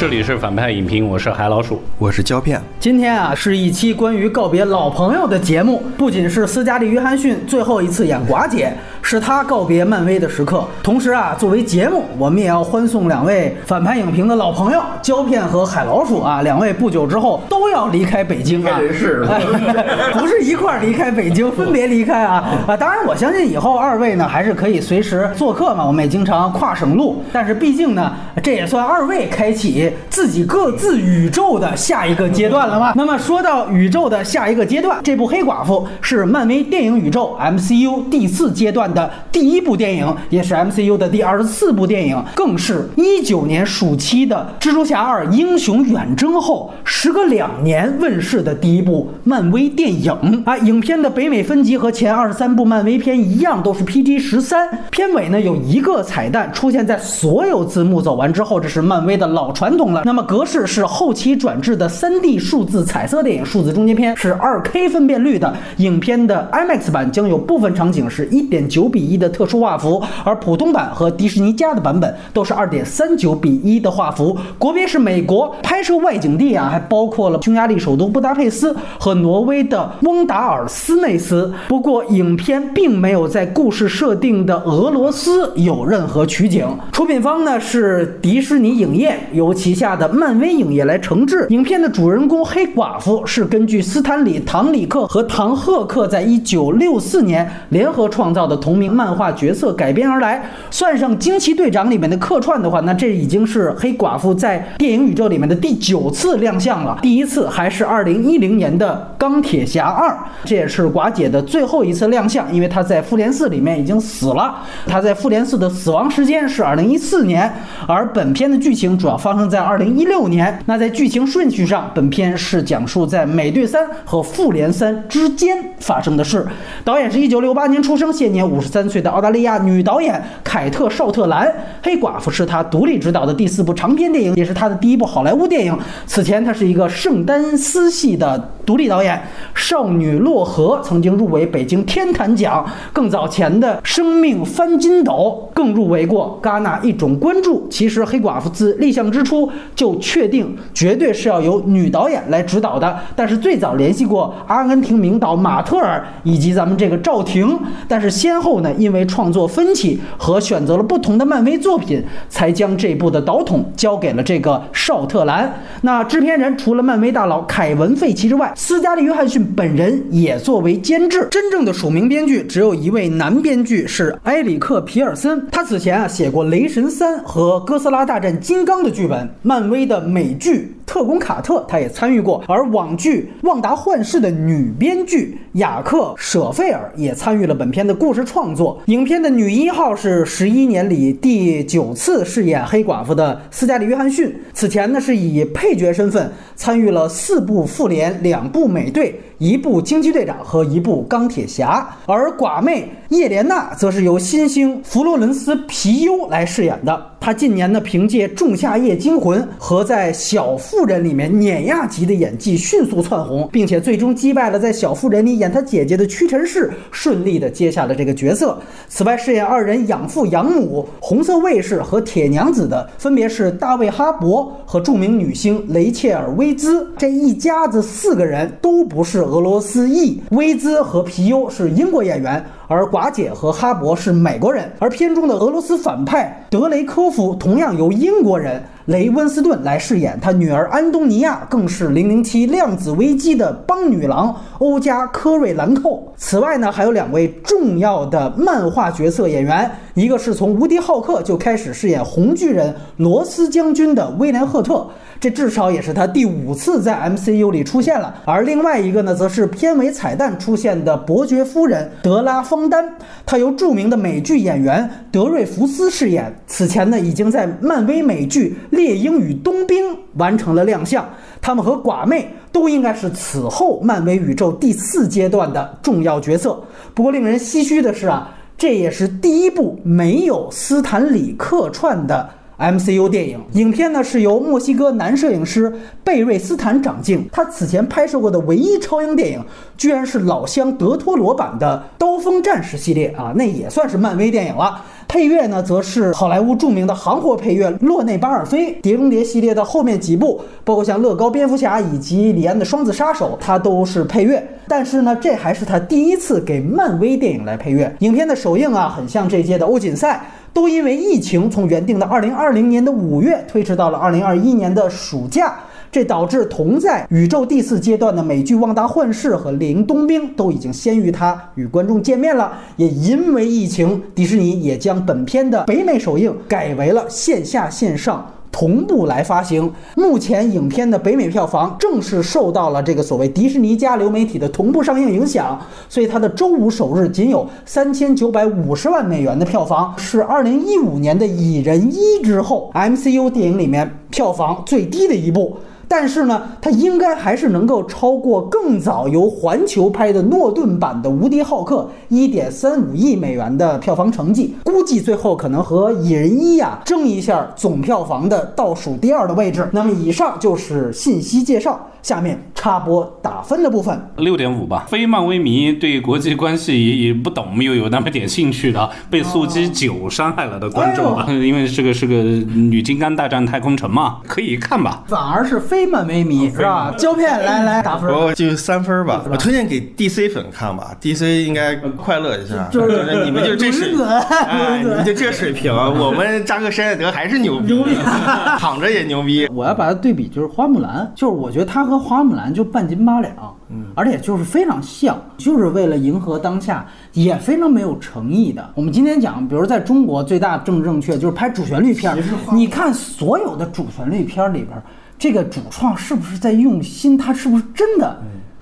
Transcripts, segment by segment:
这里是反派影评，我是海老鼠，我是胶片。今天啊，是一期关于告别老朋友的节目。不仅是斯嘉丽·约翰逊最后一次演寡姐，是他告别漫威的时刻。同时啊，作为节目，我们也要欢送两位反派影评的老朋友胶片和海老鼠啊，两位不久之后都要离开北京啊。不是一块儿离开北京，分别离开啊 啊！当然，我相信以后二位呢还是可以随时做客嘛，我们也经常跨省路。但是毕竟呢，这也算二位开启自己各自宇宙的下一个阶段了吗？那么说到宇宙的下一个阶段，这部《黑寡妇》是漫威电影宇宙 MCU 第四阶段的第一部电影，也是 MCU 的第二十四部电影，更是一九年暑期的《蜘蛛侠二：英雄远征》后时隔两年问世的第一部漫威电影啊！影片的北美分级和前二十三部漫威片一样，都是 PG 十三。片尾呢有一个彩蛋出现在所有字幕走完之后，这是漫威的老传统了。那么格式是后期转制的 3D 数字彩色电影，数字中间片是 2K 分辨率的。影片的 IMAX 版将有部分场景是一点九比一的特殊画幅，而普通版和迪士尼家的版本都是二点三九比一的画幅。国别是美国，拍摄外景地啊还包括了匈牙利首都布达佩斯和挪威的翁达尔斯内斯。不过影片并没有在故事设定的俄罗斯有任何取景。出品方呢是迪士尼影业，由旗下的漫威影业来承制。影片的主人公黑寡妇是根据斯坦里·唐里克和唐赫克在一九六四年联合创造的同同名漫画角色改编而来。算上惊奇队长里面的客串的话，那这已经是黑寡妇在电影宇宙里面的第九次亮相了。第一次还是二零一零年的钢铁侠二，这也是寡姐的最后一次亮相，因为她在复联四里面已经死了。她在复联四的死亡时间是二零一四年，而本片的剧情主要发生在二零一六年。那在剧情顺序上，本片是讲述在美队三和复联三之间发生的事。导演是一九六八年出生，现年五十三岁的澳大利亚女导演凯特·绍特兰。黑寡妇是她独立执导的第四部长篇电影，也是她的第一部好莱坞电影。此前，她是一个圣丹斯系的独立导演。《少女洛河》曾经入围北京天坛奖，更早前的《生命翻筋斗》更入围过戛纳一种关注。其实，黑寡妇自立项之初就确定绝对是要由女导演来指导的，但是最早联系过阿根廷名导马特尔以及咱们这个赵婷，但是先后呢因为创作分歧和选择了不同的漫威作品，才将这部的导筒交给了这个绍特兰。那制片人除了漫威大佬凯文·费奇之外，斯嘉丽·约翰逊本人也作为监制。真正的署名编剧只有一位男编剧是埃里克·皮尔森，他此前啊写过《雷神三》和《哥斯拉大战金刚》的剧本。漫威的美剧《特工卡特》他也参与过，而网剧《旺达幻视》的女编剧雅克·舍费尔也参与了本片的故事创作。影片的女一号是十一年里第九次饰演黑寡妇的斯嘉丽·约翰逊，此前呢是以配角身份参与了四部复联、两部美队。一部惊奇队长和一部钢铁侠，而寡妹叶莲娜则是由新星弗洛伦斯皮尤来饰演的。他近年呢凭借《仲夏夜惊魂》和在《小妇人》里面碾压级的演技迅速窜红，并且最终击败了在《小妇人》里演他姐姐的屈臣氏，顺利的接下了这个角色。此外，饰演二人养父养母、红色卫士和铁娘子的分别是大卫哈勃和著名女星雷切尔威兹。这一家子四个人都不是俄罗斯裔，威兹和皮尤是英国演员。而寡姐和哈勃是美国人，而片中的俄罗斯反派德雷科夫同样由英国人雷温斯顿来饰演，他女儿安东尼娅更是《零零七：量子危机》的邦女郎欧加科瑞兰蔻。此外呢，还有两位重要的漫画角色演员，一个是从《无敌浩克》就开始饰演红巨人罗斯将军的威廉赫特。这至少也是他第五次在 MCU 里出现了，而另外一个呢，则是片尾彩蛋出现的伯爵夫人德拉方丹，她由著名的美剧演员德瑞福斯饰演。此前呢，已经在漫威美剧《猎鹰与冬兵》完成了亮相。他们和寡妹都应该是此后漫威宇宙第四阶段的重要角色。不过令人唏嘘的是啊，这也是第一部没有斯坦李客串的。MCU 电影。影片呢是由墨西哥男摄影师贝瑞斯坦掌镜，他此前拍摄过的唯一超英电影，居然是老乡德托罗版的《刀锋战士》系列啊，那也算是漫威电影了。配乐呢，则是好莱坞著名的行货配乐洛内巴尔菲，《碟中谍》系列的后面几部，包括像乐高蝙蝠侠以及李安的双子杀手，他都是配乐。但是呢，这还是他第一次给漫威电影来配乐。影片的首映啊，很像这届的欧锦赛，都因为疫情从原定的二零二零年的五月推迟到了二零二一年的暑假。这导致同在宇宙第四阶段的美剧《旺达幻视》和《猎鹰冬兵》都已经先于它与观众见面了。也因为疫情，迪士尼也将本片的北美首映改为了线下线上同步来发行。目前影片的北美票房正是受到了这个所谓迪士尼加流媒体的同步上映影响，所以它的周五首日仅有三千九百五十万美元的票房，是二零一五年的《蚁人一》之后 MCU 电影里面票房最低的一部。但是呢，它应该还是能够超过更早由环球拍的诺顿版的《无敌浩克》一点三五亿美元的票房成绩，估计最后可能和《蚁人一》呀争一下总票房的倒数第二的位置。那么以上就是信息介绍。下面插播打分的部分，六点五吧。非漫威迷对国际关系也也不懂又有那么点兴趣的，被速激九伤害了的观众啊，因为这个是个女金刚大战太空城嘛，可以看吧。反而是非漫威迷是吧？胶片来来打分，我就三分吧。我推荐给 DC 粉看吧，DC 应该快乐一下。就是你们就这水，哎，你们就这水平，我们扎克施耐德还是牛逼，躺着也牛逼。我要把它对比，就是花木兰，就是我觉得它。和花木兰就半斤八两，嗯，而且就是非常像，就是为了迎合当下，也非常没有诚意的。我们今天讲，比如在中国最大政治正确就是拍主旋律片，你看所有的主旋律片里边，这个主创是不是在用心？他是不是真的？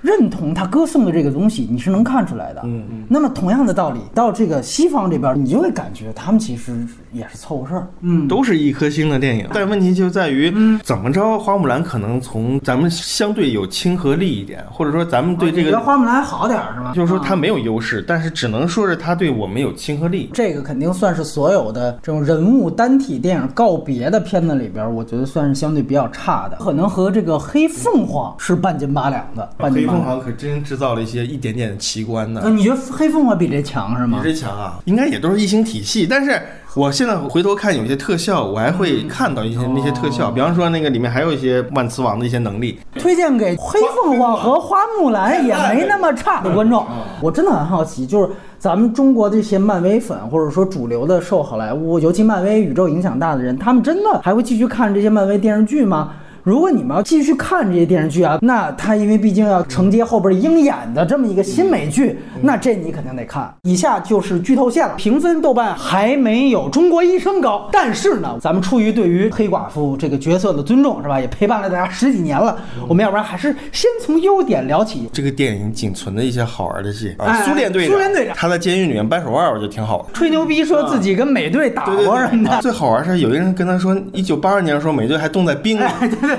认同他歌颂的这个东西，你是能看出来的。嗯嗯。那么同样的道理，到这个西方这边，你就会感觉他们其实也是凑合事儿。嗯，都是一颗星的电影，但问题就在于，怎么着，花木兰可能从咱们相对有亲和力一点，或者说咱们对这个花木兰好点是吧？就是说它没有优势，但是只能说是它对我们有亲和力。这个肯定算是所有的这种人物单体电影告别的片子里边，我觉得算是相对比较差的，可能和这个黑凤凰是半斤八两的。黑凤凰可真制造了一些一点点的奇观呢。你觉得黑凤凰比这强是吗？比这强啊，应该也都是异形体系。但是我现在回头看有些特效，我还会看到一些那些特效，比方说那个里面还有一些万磁王的一些能力。推荐给黑凤凰和花木兰也没那么差的观众。我真的很好奇，就是咱们中国这些漫威粉，或者说主流的受好莱坞，尤其漫威宇宙影响大的人，他们真的还会继续看这些漫威电视剧吗？如果你们要继续看这些电视剧啊，那它因为毕竟要承接后边鹰眼的这么一个新美剧，那这你肯定得看。以下就是剧透线了，评分豆瓣还没有中国医生高，但是呢，咱们出于对于黑寡妇这个角色的尊重，是吧？也陪伴了大家十几年了，我们要不然还是先从优点聊起。这个电影仅存的一些好玩的戏啊，苏联队长，苏联队长，他在监狱里面掰手腕，我觉得挺好的，吹牛逼说自己跟美队打过什么的。最好玩是有一个人跟他说，一九八二年的时候美队还冻在冰里。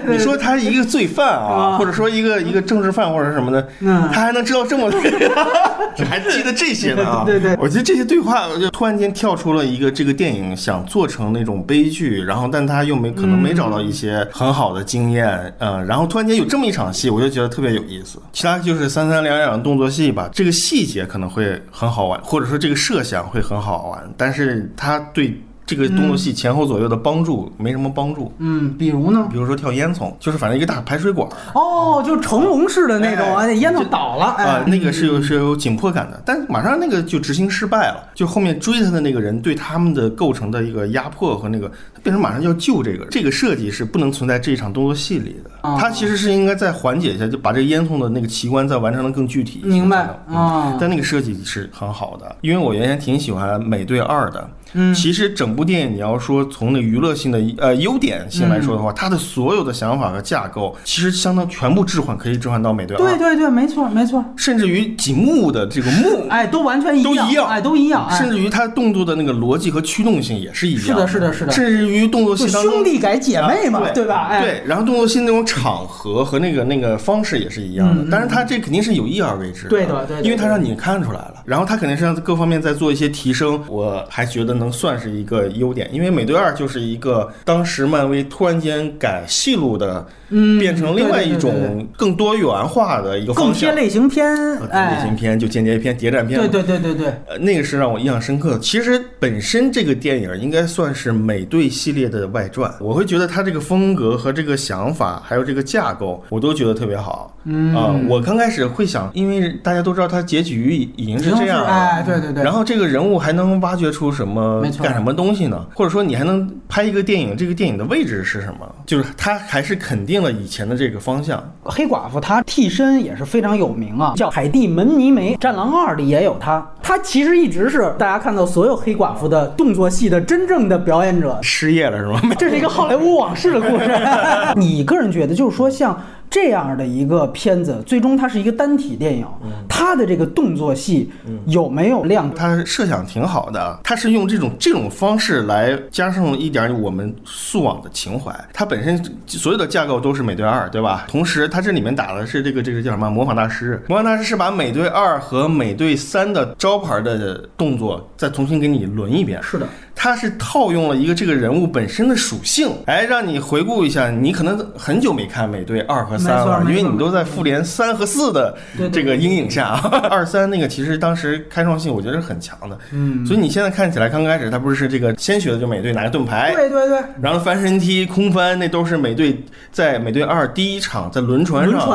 你说他一个罪犯 啊，或者说一个一个政治犯或者什么的，他还能知道这么多，还记得这些呢啊？对对，我觉得这些对话就突然间跳出了一个这个电影想做成那种悲剧，然后但他又没可能没找到一些很好的经验，嗯，然后突然间有这么一场戏，我就觉得特别有意思。其他就是三三两两的动作戏吧，这个细节可能会很好玩，或者说这个设想会很好玩，但是他对。这个动作戏前后左右的帮助没什么帮助。嗯，比如呢？比如说跳烟囱，就是反正一个大排水管。哦，就成龙式的那种啊，那烟囱倒了。啊，那个是有是有紧迫感的，但马上那个就执行失败了，就后面追他的那个人对他们的构成的一个压迫和那个，他变成马上要救这个人，这个设计是不能存在这一场动作戏里的。他其实是应该再缓解一下，就把这个烟囱的那个奇观再完成的更具体。明白啊？但那个设计是很好的，因为我原先挺喜欢美队二的。嗯，其实整部电影你要说从那娱乐性的呃优点性来说的话，它的所有的想法和架构其实相当全部置换，可以置换到美队对对对，没错没错。甚至于几幕的这个幕，哎，都完全一样，都一样，哎，都一样。甚至于它动作的那个逻辑和驱动性也是一样。是的，是的，是的。甚至于动作戏当中，兄弟改姐妹嘛，对吧？哎，对。然后动作戏那种场合和那个那个方式也是一样的。但是它这肯定是有意而为之。对的，对。因为它让你看出来了，然后它肯定是让各方面在做一些提升。我还觉得能算是一个优点，因为美队二就是一个当时漫威突然间改戏路的，嗯变成另外一种更多元化的一个更方向。偏类型片，哎。类哎型，片就间谍片、谍战片，对对对对对，呃，那个是让我印象深刻的。其实本身这个电影应该算是美队系列的外传，我会觉得它这个风格和这个想法，还有这个架构，我都觉得特别好。嗯。啊、我刚开始会想，因为大家都知道它结局已已经是这样了，哎，对对对，然后这个人物还能挖掘出什么干什么东西呢？或者说你还能拍一个电影，这个电影的位置是什么？就是他还是肯定了以前的这个方向。黑寡妇她替身也是非常有名啊，叫海蒂·门尼梅，《战狼二》里也有她。她其实一直是大家看到所有黑寡妇的动作戏的真正的表演者。失业了是吗？这是一个好莱坞往事的故事。你个人觉得，就是说像这样的一个片子，最终它是一个单体电影，它的这个动作戏有没有亮点？他设想挺好的，它是用这种这种方式来加上一点我们速网的情怀。它本身所有的架构都是美队二，对吧？同时，它这里面打的是这个这个叫什么模仿大师？模仿大师是把美队二和美队三的招牌的动作再重新给你轮一遍。是的，它是套用了一个这个人物本身的属性，哎，让你回顾一下。你可能很久没看美队二和三了，因为你都在复联三和四的这个阴影下。二三那个其实当时开创性我觉得是很强的，嗯，所以你现在看起来刚开始他不是这个先学的就美队拿个盾牌，对对对，然后翻身踢、空翻，那都是美队在美队二第一场在轮船轮上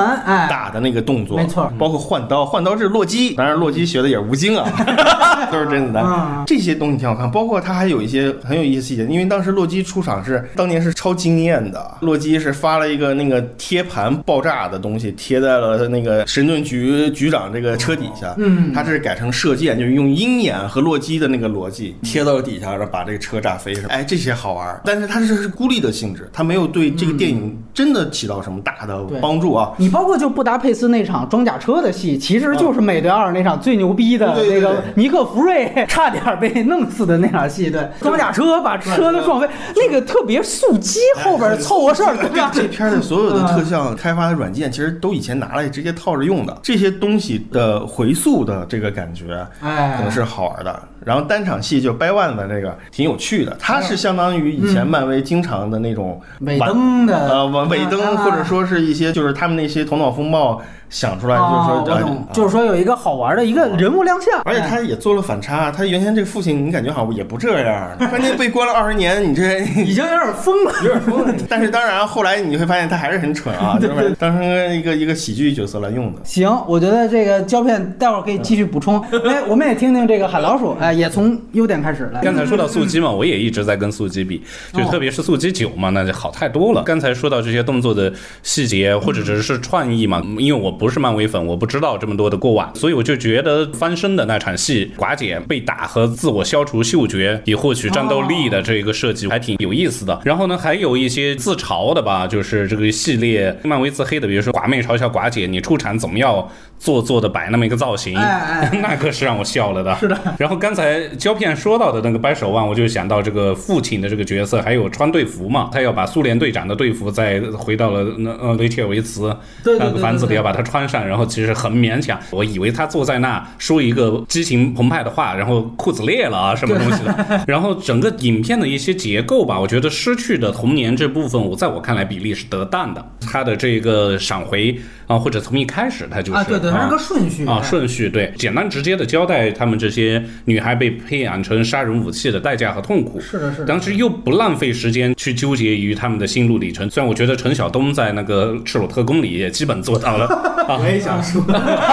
打的那个动作，没错。包括换刀，换刀是洛基，当然洛基学的也是吴京啊，都是甄子丹。这些东西挺好看，包括他还有一些很有意思细节，因为当时洛基出场是当年是超惊艳的，洛基是发了一个那个贴盘爆炸的东西贴在了那个神盾局局长这个车底下，嗯。他这是改成射箭，就是用鹰眼和洛基的那个逻辑贴到底下，然后把这个车炸飞，哎，这些好玩儿，但是它这是孤立的性质，它没有对这个电影真的起到什么大的帮助啊。你包括就布达佩斯那场装甲车的戏，其实就是美队二那场最牛逼的那个尼克福瑞差点被弄死的那场戏，对，装甲车把车都撞飞，那个特别速激后边凑合事儿，对吧？这片儿的所有的特效开发的软件，其实都以前拿来直接套着用的。这些东西的回溯的这个感觉，哎可能是好玩的。然后单场戏就掰腕的这个挺有趣的，它是相当于以前漫威经常的那种尾灯的呃尾尾灯，啊或者说是一些就是他们那些头脑风暴想出来，就是哦说就是说有一个好玩的一个人物亮相，而且他也做了反差，他原先这个父亲，你感觉好像也不这样，关键被关了二十年，你这已经有点疯了，有点疯了。但是当然，后来你会发现他还是很蠢啊，就是当成一个一个喜剧角色来用的。行，我觉得这个胶片待会儿可以继续补充。哎，我们也听听这个海老鼠，哎，也从优点开始来。刚才说到素鸡嘛，我也一直在跟素鸡比，就哦特别是素鸡九嘛，那就好太多了。刚才说到这些动作的细节或者只是创意嘛，因为我不不是漫威粉，我不知道这么多的过往，所以我就觉得翻身的那场戏，寡姐被打和自我消除嗅觉以获取战斗力的这个设计还挺有意思的。然后呢，还有一些自嘲的吧，就是这个系列漫威自黑的，比如说寡妹嘲笑寡姐，你出场怎么要做作的摆那么一个造型，哎哎 那可是让我笑了的。是的。然后刚才胶片说到的那个掰手腕，我就想到这个父亲的这个角色，还有穿队服嘛，他要把苏联队长的队服再回到了那呃雷切维茨那个房子里要把它穿上，然后其实很勉强。我以为他坐在那说一个激情澎湃的话，然后裤子裂了啊什么东西的。然后整个影片的一些结构吧，我觉得失去的童年这部分，我在我看来比例是得当的。他的这个闪回啊，或者从一开始他就是啊，对对，它是个顺序啊，顺序对，简单直接的交代他们这些女孩被培养成杀人武器的代价和痛苦。是的，是的。当时又不浪费时间去纠结于他们的心路历程，虽然我觉得陈晓东在那个《赤裸特工》里也基本做到了 啊。我也想说，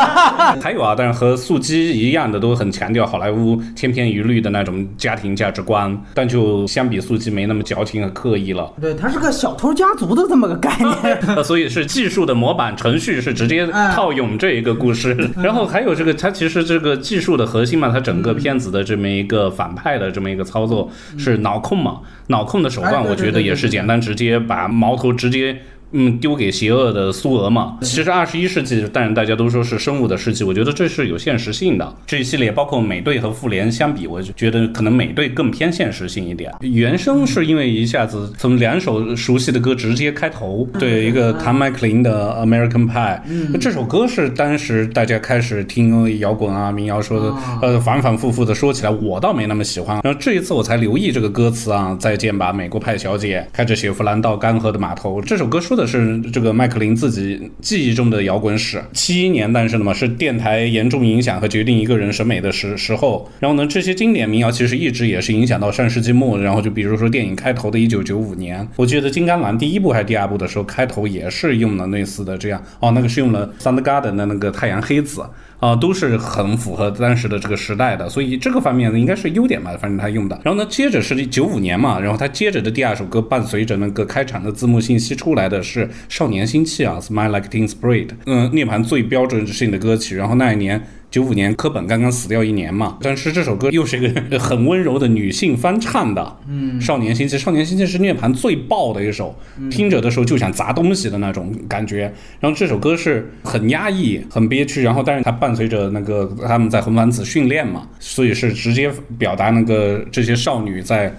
还有啊，但是和素鸡一样的，都很强调好莱坞千篇一律的那种家庭价值观，但就相比素鸡没那么矫情和刻意了。对，它是个小偷家族的这么个概念。呃，所以是技术的模板，程序是直接套用这一个故事。然后还有这个，它其实这个技术的核心嘛，它整个片子的这么一个反派的这么一个操作是脑控嘛，脑控的手段，我觉得也是简单直接，把矛头直接。嗯，丢给邪恶的苏俄嘛。其实二十一世纪，当然大家都说是生物的世纪，我觉得这是有现实性的。这一系列包括美队和复联相比，我就觉得可能美队更偏现实性一点。原声是因为一下子从两首熟悉的歌直接开头，对一个唐麦克林的 American Pie，这首歌是当时大家开始听摇滚啊、民谣说的，呃，反反复复的说起来，我倒没那么喜欢。然后这一次我才留意这个歌词啊，再见吧，美国派小姐，开着雪佛兰到干涸的码头。这首歌说的是这个麦克林自己记忆中的摇滚史。七一年诞生的嘛，是电台严重影响和决定一个人审美的时时候。然后呢，这些经典民谣其实一直也是影响到上世纪末。然后就比如说电影开头的一九九五年，我记得《金刚狼》第一部还是第二部的时候，开头也是用了类似的这样。哦，那个是用了 Soundgarden 的那个太阳黑子。啊，都是很符合当时的这个时代的，所以这个方面呢应该是优点吧，反正他用的。然后呢，接着是九五年嘛，然后他接着的第二首歌伴随着那个开场的字幕信息出来的是《少年心气》啊，《Smile Like Teen Spirit》，嗯，涅槃最标准性的歌曲。然后那一年。九五年，科本刚刚死掉一年嘛，但是这首歌又是一个 很温柔的女性翻唱的，嗯，少年心气，少年心气是涅槃最爆的一首，听着的时候就想砸东西的那种感觉。然后这首歌是很压抑、很憋屈，然后但是它伴随着那个他们在红番子训练嘛，所以是直接表达那个这些少女在。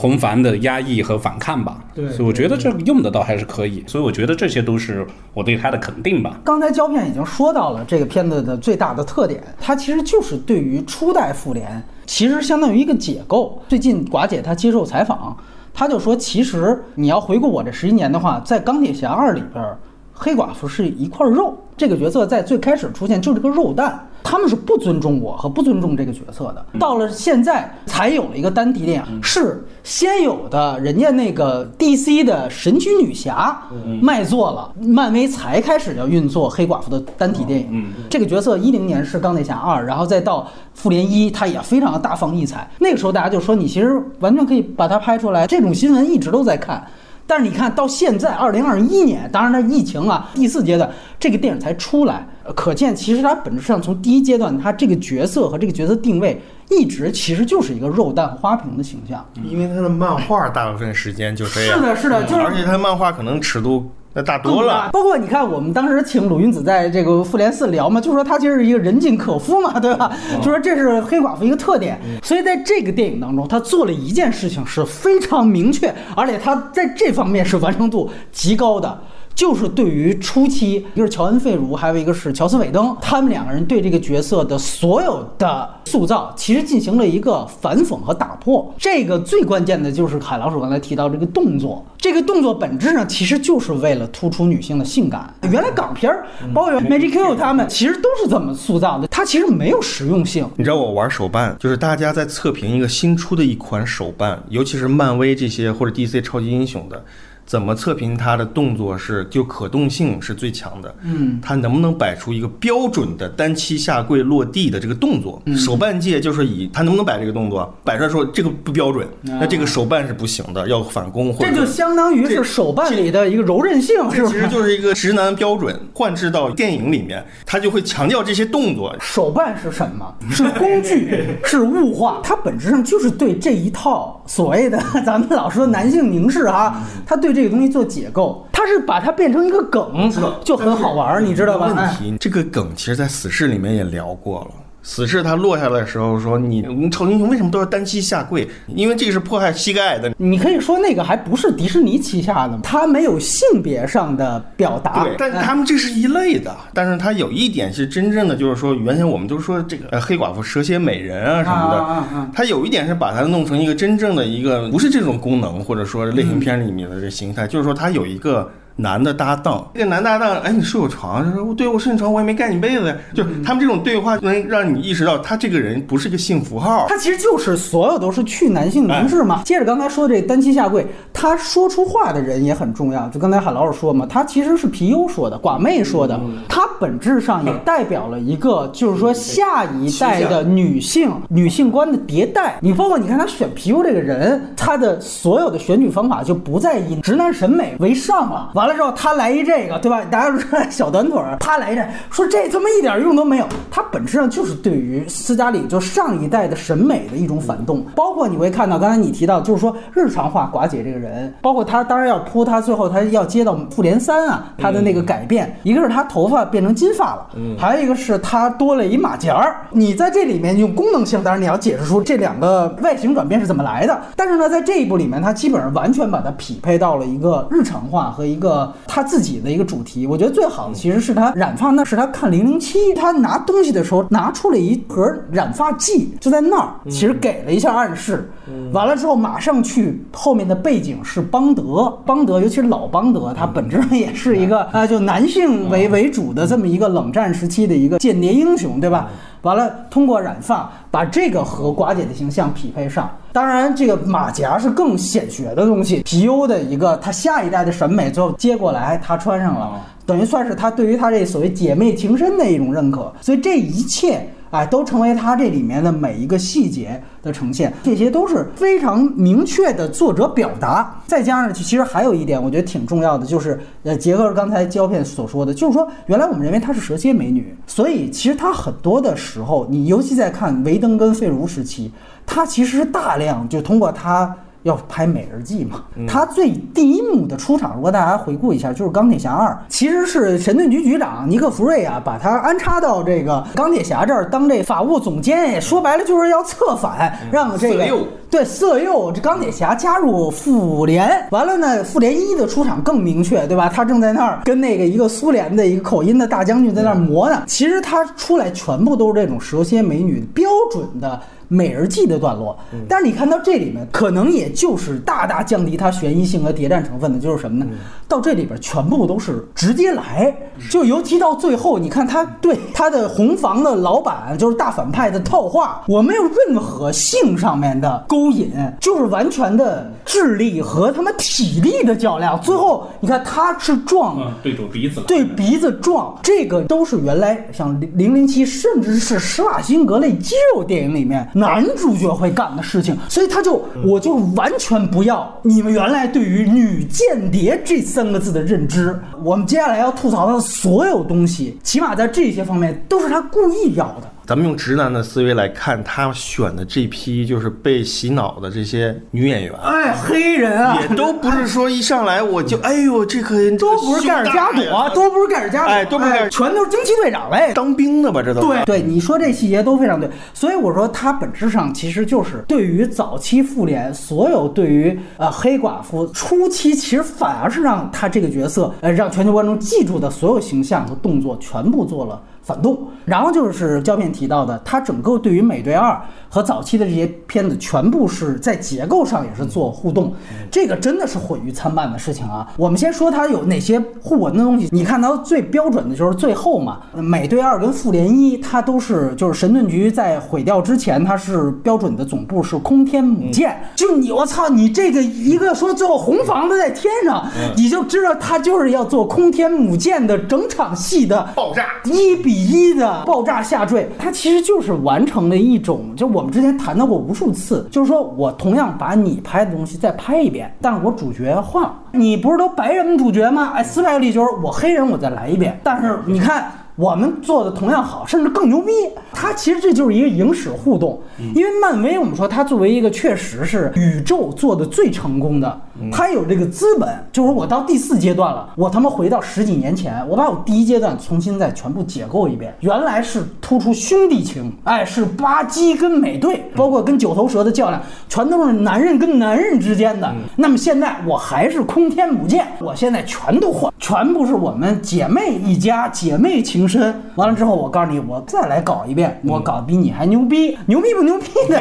红凡的压抑和反抗吧，对，所以我觉得这个用的倒还是可以，所以我觉得这些都是我对他的肯定吧。刚才胶片已经说到了这个片子的最大的特点，它其实就是对于初代复联，其实相当于一个解构。最近寡姐她接受采访，她就说，其实你要回顾我这十一年的话，在钢铁侠二里边，黑寡妇是一块肉，这个角色在最开始出现就是个肉蛋。他们是不尊重我和不尊重这个角色的。到了现在才有了一个单体电影，是先有的人家那个 DC 的神奇女侠卖座了，漫威才开始要运作黑寡妇的单体电影。这个角色一零年是钢铁侠二，然后再到复联一，他也非常的大放异彩。那个时候大家就说你其实完全可以把它拍出来，这种新闻一直都在看。但是你看到现在二零二一年，当然它疫情啊，第四阶段这个电影才出来，可见其实它本质上从第一阶段，它这个角色和这个角色定位一直其实就是一个肉蛋花瓶的形象。因为他的漫画大部分时间就这样。是的，是的，就是而且他漫画可能尺度。那大多了，包括你看，我们当时请鲁云子在这个复联四聊嘛，就说他其实是一个人尽可夫嘛，对吧？就说这是黑寡妇一个特点，所以在这个电影当中，他做了一件事情是非常明确，而且他在这方面是完成度极高的。就是对于初期，一个是乔恩·费如，还有一个是乔斯·韦登，他们两个人对这个角色的所有的塑造，其实进行了一个反讽和打破。这个最关键的就是海老鼠刚才提到这个动作，这个动作本质上其实就是为了突出女性的性感。原来港片儿，包括 Magic Q 他们，其实都是这么塑造的，它其实没有实用性。你知道我玩手办，就是大家在测评一个新出的一款手办，尤其是漫威这些或者 DC 超级英雄的。怎么测评他的动作是就可动性是最强的？嗯，他能不能摆出一个标准的单膝下跪落地的这个动作？手办界就是以他能不能摆这个动作，摆出来说这个不标准，那这个手办是不行的，要反攻。或者这就相当于是手办里的一个柔韧性，是其实就是一个直男标准，换置到电影里面，他就会强调这些动作。手办是什么？是工具，是物化。它本质上就是对这一套所谓的咱们老说男性凝视哈，他对。这个东西做解构，它是把它变成一个梗，就很好玩，你知道吧？问题，这个梗其实，在死侍里面也聊过了。死侍他落下来的时候说：“你超级英雄为什么都要单膝下跪？因为这个是迫害膝盖的。”你可以说那个还不是迪士尼旗下的，他没有性别上的表达。对，但他们这是一类的。但是他有一点是真正的，就是说原先我们都说这个黑寡妇、蛇蝎美人啊什么的，他有一点是把它弄成一个真正的一个不是这种功能，或者说类型片里面的这形态，就是说他有一个。男的搭档，这个男搭档，哎，你睡我床？他说，对我睡你床，我也没盖你被子。就他们这种对话，能让你意识到他这个人不是个性符号，他其实就是所有都是去男性凝视嘛。接着刚才说的这单膝下跪，他说出话的人也很重要。就刚才海老师说嘛，他其实是皮优说的，寡妹说的，他本质上也代表了一个，就是说下一代的女性女性观的迭代。你包括你看他选皮优这个人，他的所有的选举方法就不再以直男审美为上了，完。完了之后他来一这个，对吧？大家都说 小短腿儿，他来这说这他妈一点用都没有，他本质上就是对于斯嘉丽就上一代的审美的一种反动。包括你会看到刚才你提到，就是说日常化寡姐这个人，包括他当然要铺他最后他要接到复联三啊，他的那个改变，一个是他头发变成金发了，还有一个是他多了一马甲儿。你在这里面用功能性，当然你要解释出这两个外形转变是怎么来的。但是呢，在这一部里面，他基本上完全把它匹配到了一个日常化和一个他自己的一个主题。我觉得最好的其实是他染发，那是他看零零七，他拿东西的时候拿出了一盒染发剂，就在那儿，其实给了一下暗示。完了之后，马上去后面的背景是邦德，邦德，尤其是老邦德，他本质上也是一个啊，就男性为为主的这么一个冷战时期的一个间谍英雄，对吧？完了，通过染发把这个和寡姐的形象匹配上。当然，这个马甲是更显学的东西，皮优的一个他下一代的审美最后接过来，他穿上了，等于算是他对于他这所谓姐妹情深的一种认可。所以这一切。哎，都成为他这里面的每一个细节的呈现，这些都是非常明确的作者表达。再加上，其实还有一点，我觉得挺重要的，就是呃，结合刚才胶片所说的，就是说，原来我们认为她是蛇蝎美女，所以其实她很多的时候，你尤其在看维登跟费如时期，她其实是大量就通过她。要拍《美人计》嘛？他最第一幕的出场，如果大家回顾一下，就是《钢铁侠二》，其实是神盾局局长尼克弗瑞啊，把他安插到这个钢铁侠这儿当这法务总监，说白了就是要策反，让这个对色诱这钢铁侠加入复联。完了呢，复联一的出场更明确，对吧？他正在那儿跟那个一个苏联的一个口音的大将军在那儿磨呢。其实他出来全部都是这种蛇蝎美女标准的。美人计的段落，但是你看到这里面，可能也就是大大降低它悬疑性和谍战成分的，就是什么呢？到这里边全部都是直接来，就尤其到最后，你看他对他的红房的老板，就是大反派的套话，我没有任何性上面的勾引，就是完全的智力和他妈体力的较量。最后你看他是撞对准鼻子，对鼻子撞，这个都是原来像零零七，甚至是施瓦辛格类肌肉电影里面。男主角会干的事情，所以他就我就完全不要你们原来对于女间谍这三个字的认知。我们接下来要吐槽的所有东西，起码在这些方面都是他故意要的。咱们用直男的思维来看，他选的这批就是被洗脑的这些女演员，哎，黑人啊，也都不是说一上来我就，哎呦，这可都不是盖尔加朵，都不是盖尔加朵，哎，都不是，全都是惊奇队长嘞，当兵的吧？这都对。对，你说这细节都非常对，所以我说他本质上其实就是对于早期复联所有对于呃黑寡妇初期，其实反而是让他这个角色呃让全球观众记住的所有形象和动作全部做了。反动，然后就是胶片提到的，他整个对于美队二和早期的这些片子，全部是在结构上也是做互动，这个真的是毁誉参半的事情啊。我们先说它有哪些互文的东西，你看到最标准的就是最后嘛，美队二跟复联一，它都是就是神盾局在毁掉之前，它是标准的总部是空天母舰，就你我操，你这个一个说最后红房子在天上，你就知道他就是要做空天母舰的整场戏的爆炸一比。一的爆炸下坠，它其实就是完成了一种，就我们之前谈到过无数次，就是说我同样把你拍的东西再拍一遍，但是我主角换了，你不是都白人主角吗？哎，斯派里就是我黑人，我再来一遍，但是你看。我们做的同样好，甚至更牛逼。它其实这就是一个影史互动，因为漫威，我们说它作为一个确实是宇宙做的最成功的，它有这个资本，就是我到第四阶段了，我他妈回到十几年前，我把我第一阶段重新再全部解构一遍。原来是突出兄弟情，哎，是巴基跟美队，包括跟九头蛇的较量，全都是男人跟男人之间的。那么现在我还是空天母舰，我现在全都换，全部是我们姐妹一家，姐妹情。深完了之后，我告诉你，我再来搞一遍，我搞比你还牛逼，牛逼不牛逼的？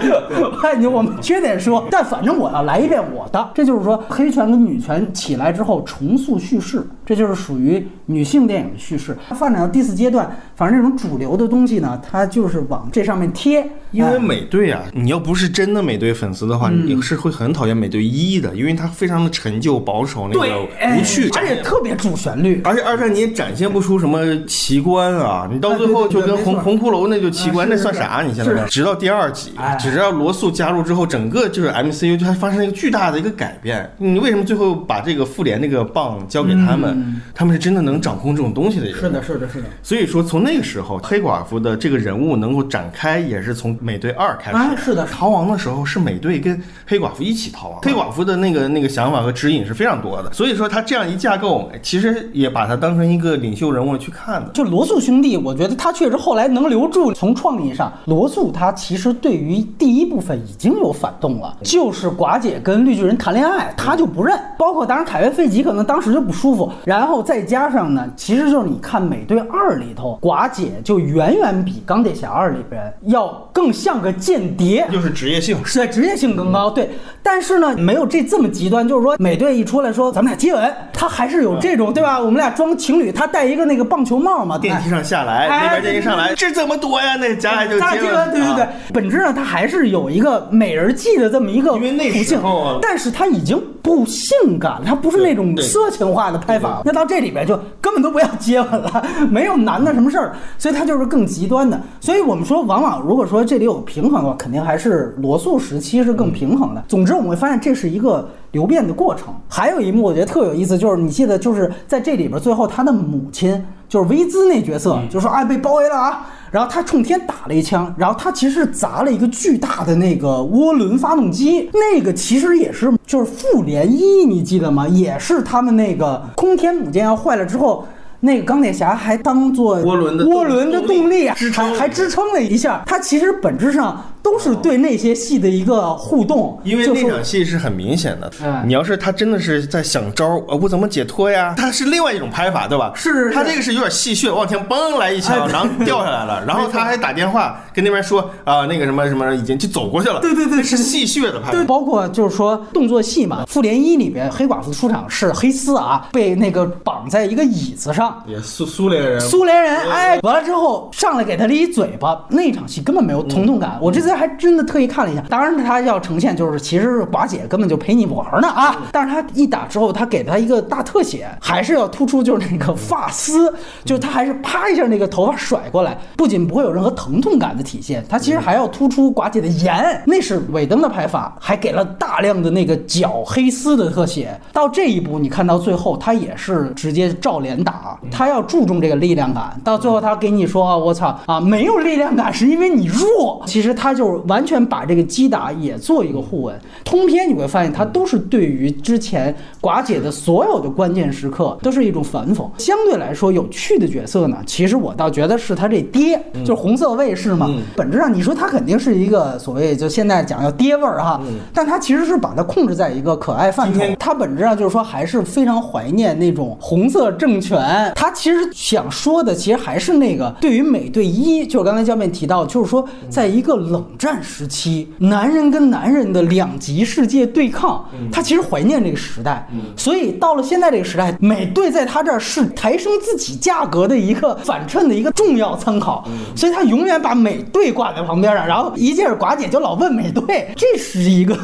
太牛我们缺点说，但反正我要来一遍我的。这就是说，黑拳跟女拳起来之后重塑叙事。这就是属于女性电影的叙事。它发展到第四阶段，反正这种主流的东西呢，它就是往这上面贴。因为哎美队啊，你要不是真的美队粉丝的话，嗯你是会很讨厌美队一的，因为它非常的陈旧、保守，那个，哎无趣，而且特别主旋律。而且二战你也展现不出什么奇观啊，你到最后就跟红红骷髅那就奇观，啊那算啥？你现在直到第二集哎，只要罗素加入之后，整个就是 MCU 就还发生了一个巨大的一个改变。你为什么最后把这个复联那个棒交给他们？他们是真的能掌控这种东西的人。嗯是的，是的，是的。所以说，从那个时候，黑寡妇的这个人物能够展开，也是从美队二开始。啊是的逃亡的时候是美队跟黑寡妇一起逃亡。黑寡妇的那个那个想法和指引是非常多的，所以说他这样一架构，其实也把他当成一个领袖人物去看的。就罗素兄弟，我觉得他确实后来能留住。从创意上，罗素他其实对于第一部分已经有反动了，就是寡姐跟绿巨人谈恋爱，他就不认。包括当然凯文费吉可能当时就不舒服，然后再加上呢，其实就是你看美队二里头，寡姐就远远比钢铁侠二里边要更像个间谍，就是职业性，是职业性更高，对。但是呢，没有这这么极端，就是说美队一出来说咱们俩接吻，他还是有这种对吧？我们俩装情侣，他戴一个那个棒球帽嘛，电梯上下来，哎那边电梯上来，这怎么躲呀？那夹来就接吻，对对对啊。本质上他还是有一个美人计的这么一个因为那属性时候啊，但是他已经不性感了，他不是那种色情化的拍法。那到这里边就根本都不要接吻了，没有男的什么事儿，所以它就是更极端的。所以我们说，往往如果说这里有平衡的话，肯定还是罗素时期是更平衡的。总之，我们会发现这是一个流变的过程。还有一幕我觉得特有意思，就是你记得，就是在这里边最后他的母亲就是维兹那角色，就说哎被包围了啊。然后他冲天打了一枪，然后他其实砸了一个巨大的那个涡轮发动机，那个其实也是就是复联一，你记得吗？也是他们那个空天母舰要坏了之后。那个钢铁侠还当做涡轮的涡轮的动力啊，支撑还还支撑了一下。它其实本质上都是对那些戏的一个互动，因为那场戏是很明显的哎，你要是他真的是在想招儿，呃，我怎么解脱呀？他是另外一种拍法，对吧？是是是他这个是有点戏谑，往前嘣来一哎枪，对 然后掉下来了，然后他还打电话跟那边说啊，那个什么什么已经就走过去了。对对对是戏谑的拍对，包括就是说动作戏嘛，《复联一》里边黑寡妇出场是黑丝啊，被那个绑在一个椅子上，也苏苏联人，苏联人，哎，完了之后上来给他了一嘴巴，那场戏根本没有疼痛感。我这次还真的特意看了一下，当然他要呈现就是其实寡姐根本就陪你玩呢啊，但是他一打之后，他给他一个大特写，还是要突出就是那个发丝，就是他还是啪一下那个头发甩过来，不仅不会有任何疼痛感的体现，他其实还要突出寡姐的颜，那是尾灯的拍法，还给了大量的那个脚黑丝的特写。到这一步，你看到最后，他也是直接照脸打，他要注重这个力量感。到最后，他给你说啊，我操啊，没有力量感是因为你弱。其实他就是完全把这个击打也做一个互文。通篇你会发现，他都是对于之前寡姐的所有的关键时刻都是一种反讽。相对来说，有趣的角色呢，其实我倒觉得是他这爹，就是红色卫士嘛。本质上你说他肯定是一个所谓就现在讲叫爹味儿哈，但他其实是把它控制在一个可爱范畴。他本质上就是说还是非常怀念那种红色政权。他其实想说的，其实还是那个对于美队一，就是刚才教练提到，就是说在一个冷战时期，男人跟男人的两极世界对抗，他其实怀念这个时代。所以到了现在这个时代，美队在他这儿是抬升自己价格的一个反衬的一个重要参考。所以他永远把美队挂在旁边上，然后一见着寡姐就老问美队，这是一个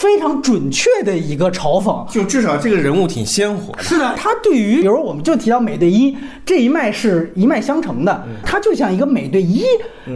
非常准确的一个嘲讽。就至少这个人物挺鲜活的。是的，他对于比如我们就提到美队一这一脉是一脉相承的，他就像一个美队一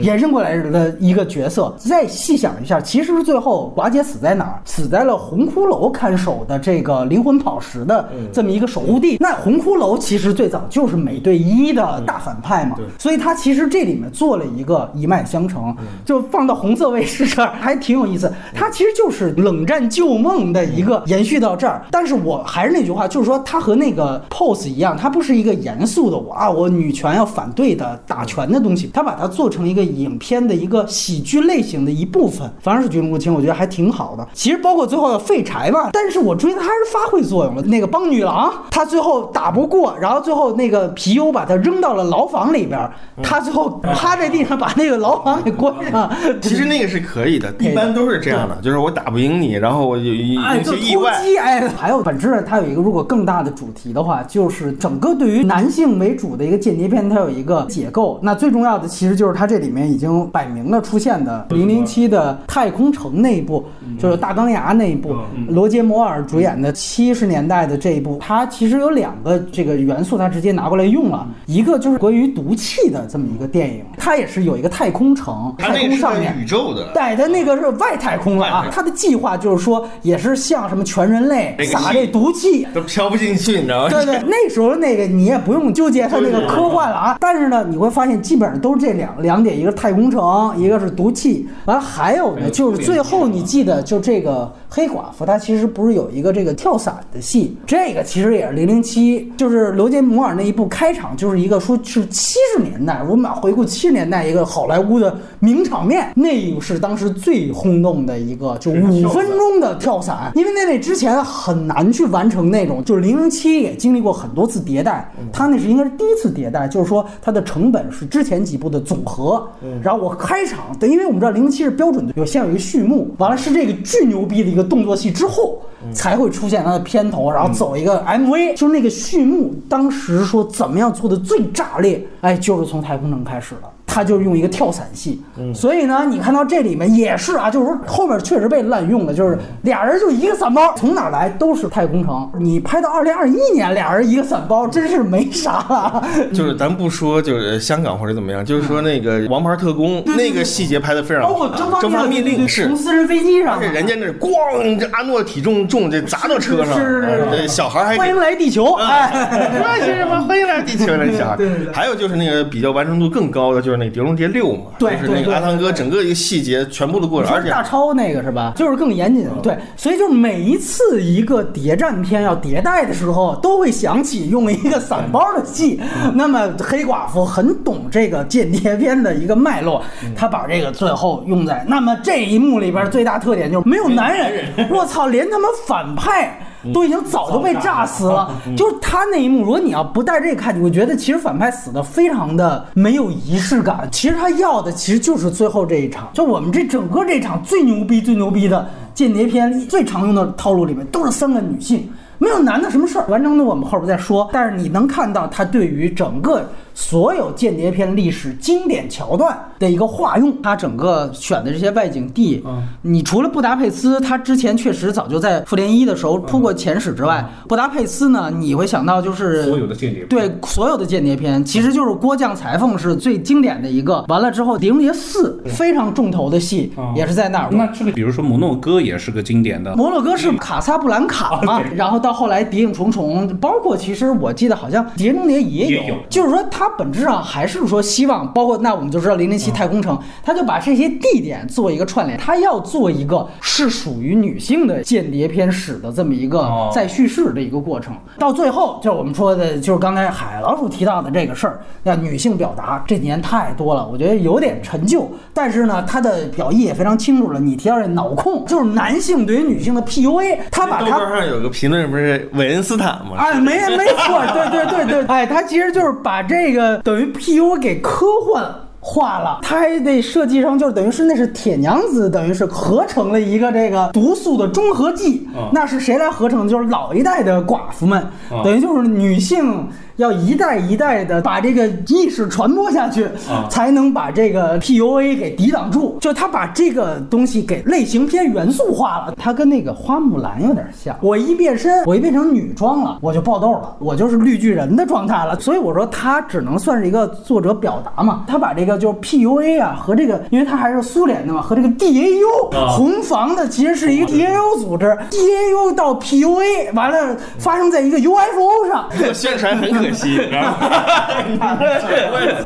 延伸过来的一个角色。再细想一下，其实最后寡姐死在哪儿？死在了红骷髅看守的这个灵魂宝石的这么一个守护地。那红骷髅其实最早就是美队一的大反派嘛，所以他其实这里面做了一个一脉相承，就放到红色卫士这儿还挺有意思。他其实就是冷战旧梦的一个延续到这儿。但是我还是那句话，就是说他和那个 pose 一样，他不是一个严肃的我啊，我女权要反对的打拳的东西，他把它做成一个影片的一个喜剧类型的一部分。反而是《举重入侵》，我觉得还挺好的。其实包括最后的废柴吧，但是我觉得他还是发挥作用了。那个帮女郎，他最后打不过，然后最后那个皮尤把他扔到了牢房里边儿，他最后趴在地上把那个牢房给关上。其实那个是，可以的一般都是这样的，就是我打不赢你，然然后有一哎，就一些意外。突。击，哎，还有本质上它有一个如果更大的主题的话，就是整个对于男性为主的一个间谍片，它有一个解构。那最重要的其实就是它这里面已经摆明了出现的零零七的太空城那一部，就是大钢牙那一部，罗杰摩尔主演的七十年代的这一部，它其实有两个这个元素，它直接拿过来用了，一个就是关于毒气的这么一个电影，它也是有一个太空城，太它那个是在空上面。宇宙的，对，它那个是外太空了。啊它的计划就是说，也是像什么全人类撒这毒气。都飘不进去，你知道吗？对对，那时候那个你也不用纠结它那个科幻了啊。但是呢，你会发现基本上都是这两两点，一个是太空城，一个是毒气。完了还有呢，就是最后你记得就这个黑寡妇，她其实不是有一个这个跳伞的戏，这个其实也是零零七，就是罗杰摩尔那一部开场就是一个说是七十年代，我们回顾七十年代一个好莱坞的名场面，那是当时最轰动的一个，就五分钟的跳伞，因为那那之前很难去完成那种，就是零零七也经历过很多次迭代，它那是应该是第一次迭代，就是说它的成本是之前几部的总和，然后我开场，对，因为我们知道零零七是标准的，有先有一个序幕，完了是这个巨牛逼的一个动作戏之后。才会出现它的片头，然后走一个 MV，就是那个序幕。当时说怎么样做的最炸裂，哎，就是从太空城开始了。他就是用一个跳伞戏，所以呢，你看到这里面也是啊，就是说后面确实被滥用了，就是俩人就一个伞包，从哪来都是太空城。你拍到二零二一年，俩人一个伞包，真是没啥了。就是咱不说就是香港或者怎么样，就是说那个《王牌特工》那个细节拍的非常好，包括征征伐密令是从。私人飞机上而且，人家那咣，这阿诺体重重，这砸到车上，是是是呃这小孩还欢迎来地球，哎，说些什么？欢迎来地球那小孩对对对。还有就是那个比较完成度更高的，就是那个《碟中谍六》嘛，对就是那个阿汤哥整个一个细节全部的过程，而且大超那个是吧？就是更严谨，对，所以就是每一次一个谍战片要迭代的时候，都会想起用一个散包的戏。那么黑寡妇很懂这个间谍片的一个脉络，他把这个最后用在那么这一幕里边最大特点就是没有男人，我操，连他妈反派。都已经早都被炸死了，就是他那一幕，如果你要不带这个看，你会觉得其实反派死的非常的没有仪式感。其实他要的其实就是最后这一场，就我们这整个这场最牛逼、最牛逼的间谍片最常用的套路里面，都是三个女性。没有男的什么事儿，完整的我们后边再说。但是你能看到他对于整个所有间谍片历史经典桥段的一个化用，他整个选的这些外景地，你除了布达佩斯，他之前确实早就在复联一的时候铺过前史之外，布达佩斯呢，你会想到就是所有的间谍对所有的间谍片，其实就是郭将裁缝是最经典的一个。完了之后，《碟中谍四》非常重头的戏也是在那儿。那这个比如说摩洛哥也是个经典的，摩洛哥是卡萨布兰卡嘛，然后到后来谍影重重，包括其实我记得好像碟中谍也有，就是说它本质上还是说希望，包括那我们就知道零零七太空城，他就把这些地点做一个串联，他要做一个是属于女性的间谍片史的这么一个哦再叙事的一个过程。到最后就是我们说的，就是刚才海老鼠提到的这个事儿，那女性表达这几年太多了，我觉得有点陈旧，但是呢，它的表意也非常清楚了。你提到这脑控，就是男性对于女性的 PUA，他把它上有个评论不是韦恩斯坦吗？哎，没没错，对对对对，哎，他其实就是把这个等于 PU 给科幻。化了，它还得设计上，就是等于是那是铁娘子，等于是合成了一个这个毒素的中和剂。嗯那是谁来合成的？就是老一代的寡妇们，嗯等于就是女性要一代一代的把这个意识传播下去，嗯才能把这个 PUA 给抵挡住。就他把这个东西给类型片元素化了，他跟那个花木兰有点像。我一变身，我一变成女装了，我就爆痘了，我就是绿巨人的状态了。所以我说他只能算是一个作者表达嘛，他把这个就是 PUA 啊和这个，因为他还是苏联的嘛，和这个 DAU 啊红房的其实是一个 DAU 组织，DAU 到 PUA 完了发生在一个 UFO 上。这 个宣传很可惜，你知道吗？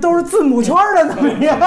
都是字母圈的怎么样？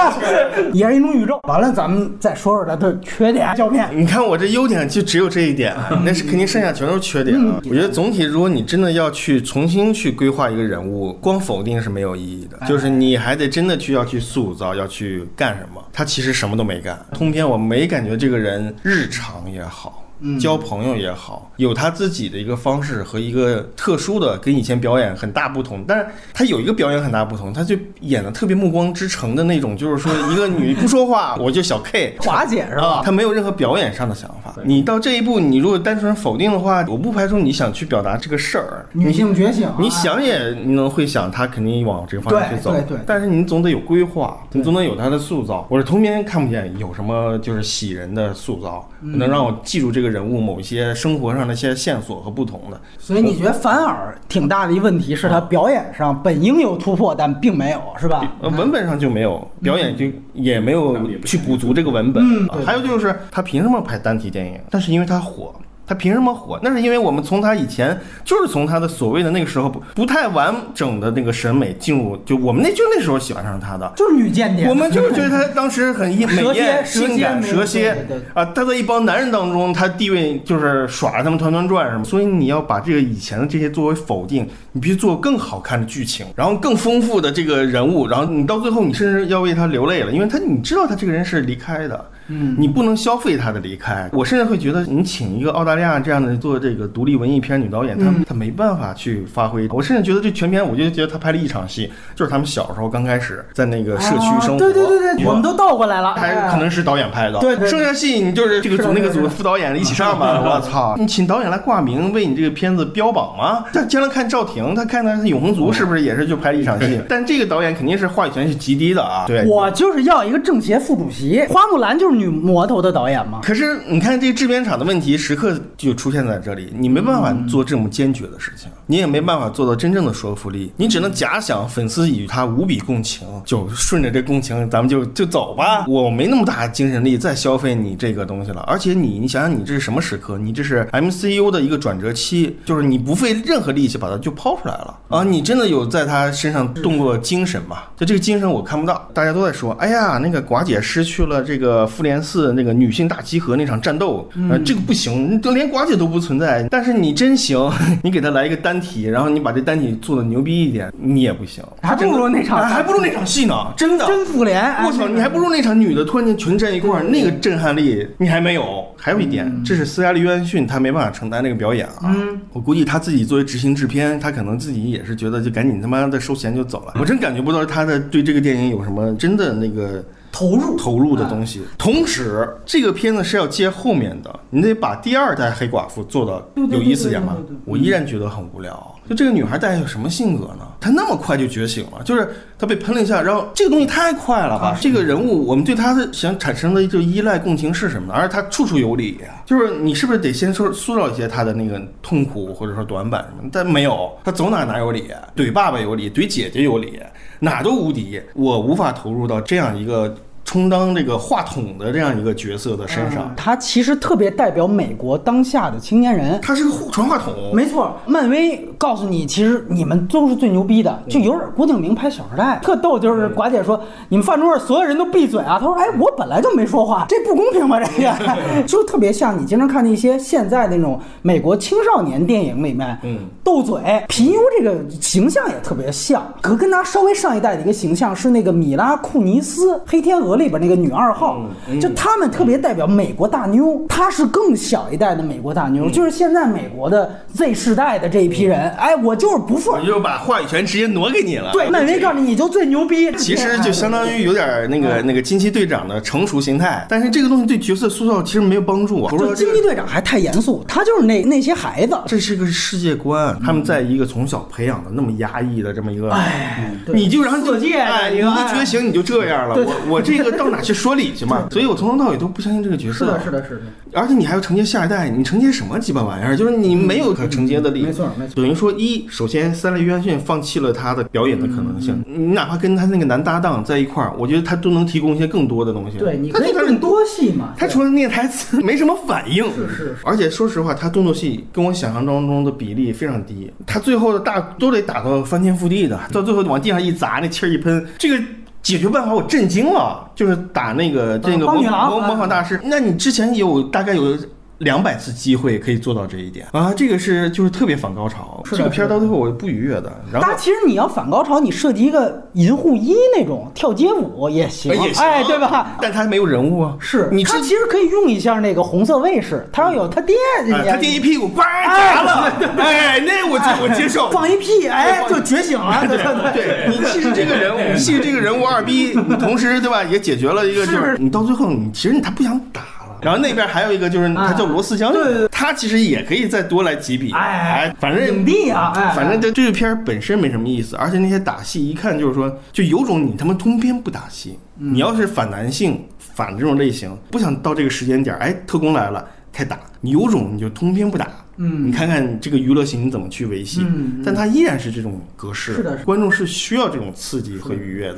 也是一种宇宙。完了，咱们再说说它的缺点。胶片，你看我这优点就只有这一点，那是肯定剩下全都是缺点啊。我觉得总体，如果你真的要去重新去规划一个人物，光否定是没有意义的，就是你还得真的去要去塑造，要去干什么。他其实什么都没干，通篇我没感觉这个人日常也好。嗯交朋友也好，有他自己的一个方式和一个特殊的，跟以前表演很大不同。但是他有一个表演很大不同，他就演的特别暮光之城的那种，就是说一个女不说话，我就小 K。华姐是吧？他没有任何表演上的想法。你到这一步，你如果单纯否定的话，我不排除你想去表达这个事儿。女性觉醒啊，你想也能会想，他肯定往这个方向去走。对对对但是你总得有规划，你总得有他的塑造。我是通篇看不见有什么就是喜人的塑造，嗯能让我记住这个人物某一些生活上的一些线索和不同的。所以你觉得反而挺大的一问题是他表演上本应有突破，但并没有，是吧？呃，文本上就没有，表演就也没有去补足这个文本。还有就是他凭什么拍单体电影？但是因为他火。他凭什么火？那是因为我们从他以前就是从他的所谓的那个时候不不太完整的那个审美进入，就我们那就那时候喜欢上他的，就是女间谍，我们就是觉得他当时很美蛇蝎艳、蛇蝎性感、蛇蝎啊，他在一帮男人当中，他地位就是耍着他们团团转什么，所以你要把这个以前的这些作为否定，你必须做更好看的剧情，然后更丰富的这个人物，然后你到最后你甚至要为他流泪了，因为他你知道他这个人是离开的。嗯，你不能消费他的离开。我甚至会觉得，你请一个澳大利亚这样的做这个独立文艺片女导演，她嗯她没办法去发挥。我甚至觉得这全片，我就觉得她拍了一场戏，就是他们小时候刚开始在那个社区生活。啊对对对对，我们都倒过来了，还哎可能是导演拍的，对对剩下戏你就是这个组那个组的组副导演一起上吧，我操！你请导演来挂名为你这个片子标榜吗？但将来看赵婷，他看他是永恒族是不是也是就拍了一场戏？但这个导演肯定是话语权是极低的啊，对。我就是要一个政协副主席，花木兰就是女魔头的导演吗。可是你看，这个制片厂的问题时刻就出现在这里，你没办法做这么坚决的事情，你也没办法做到真正的说服力，你只能假想粉丝与他无比共情，就顺着这共情，咱们就就走吧。我没那么大精神力再消费你这个东西了，而且你你想想，你这是什么时刻？你这是 MCU 的一个转折期，就是你不费任何力气把它就抛出来了啊！你真的有在他身上动过精神吗？就这个精神我看不到，大家都在说，哎呀，那个寡姐失去了这个复联四那个女性大集合那场战斗，呃，这个不行，都连寡姐都不存在。但是你真行，你给他来一个单体，然后你把这单体做的牛逼一点，你也不行，还不如那场啊还不如那场戏呢，真的。真复联，哎我操，你还不如那场女的突然间全站一块儿，那个震撼力你还没有。还有一点，这是斯嘉丽·约翰逊，她没办法承担那个表演啊。嗯我估计她自己作为执行制片，她可能自己也是觉得就赶紧他妈的收钱就走了。我真感觉不到她的对这个电影有什么真的那个投入投入的东西。同时，这个片子是要接后面的，你得把第二代黑寡妇做到对对有意思点嘛对对对对对。我依然觉得很无聊。就这个女孩大概有什么性格呢？她那么快就觉醒了，就是她被喷了一下，然后这个东西太快了吧？这个人物，我们对他的想产生的就依赖共情是什么呢？而且她处处有理，就是你是不是得先说塑造一些他的那个痛苦或者说短板什么？但没有，他走哪哪有理，怼爸爸有理，怼姐姐有理，哪都无敌。我无法投入到这样一个充当这个话筒的这样一个角色的身上。他其实特别代表美国当下的青年人。他是个传话筒，没错，漫威告诉你，其实你们都是最牛逼的，就有点郭敬明拍《小时代》，特逗。就是寡姐说，你们饭桌上所有人都闭嘴啊！他说，哎，我本来就没说话，这不公平吧？这个 就特别像你经常看那些现在那种美国青少年电影里面，嗯，斗嘴皮尤这个形象也特别像，可跟他稍微上一代的一个形象是那个米拉库尼斯《黑天鹅》里边那个女二号，就他们特别代表美国大妞，她是更小一代的美国大妞，就是现在美国的 Z 世代的这一批人，哎，我就是不服我。就把话语权直接挪给你了。对，漫威告诉你，你就最牛逼。其实就相当于有点那个那个惊奇队长的成熟形态，但是这个东西对角色塑造其实没有帮助就了惊奇队长还太严肃，他就是那那些孩子。这是个世界观，他们在一个从小培养的那么压抑的这么一个，哎，你就让色戒哎，你一觉醒你就这样了，我我这个到哪去说理去嘛？所以我从头到尾都不相信这个角色。是的，是的，是的。而且你还要承接下一代，你承接什么鸡巴玩意儿？就是你没有可承接的力。没错没错等于说，一，首先三类约翰逊放弃了他的表演的可能性，嗯你哪怕跟他那个男搭档在一块儿，我觉得他都能提供一些更多的东西。对，你可以多戏嘛。他除了念台词 没什么反应，是是是而且说实话，他动作戏跟我想象当中的比例非常低，他最后的大都得打到翻天覆地的，到最后往地上一砸，那气儿一喷，这个。解决办法我震惊了，就是打那个这个模模模仿大师。那你之前有大概有两百次机会可以做到这一点啊，这个是就是特别反高潮。是这个片儿到最后我不愉悦的，然后但其实你要反高潮，你设计一个银护一那种跳街舞也行，哎也行哎，对吧？但他没有人物啊，是你他其实可以用一下那个红色卫士，他要有他爹，啊他爹一屁股呱砸了，哎，那我接我接受。放一屁，哎，就觉醒了，对对对你其实这个人物，你其实这个人物二逼，同时对吧，也解决了一个，就是你到最后你其实他不想打了。然后那边还有一个就是他叫罗斯将对对军，他其实也可以再多来几笔，哎反正影帝啊，哎，反正这这个片本身没什么意思，而且那些打戏一看就是说，就有种你他妈通篇不打戏。嗯你要是反男性、反这种类型，不想到这个时间点儿，哎，特工来了开打，你有种你就通篇不打。嗯你看看这个娱乐性你怎么去维系？嗯嗯但它依然是这种格式，是的是的观众是需要这种刺激和愉悦的。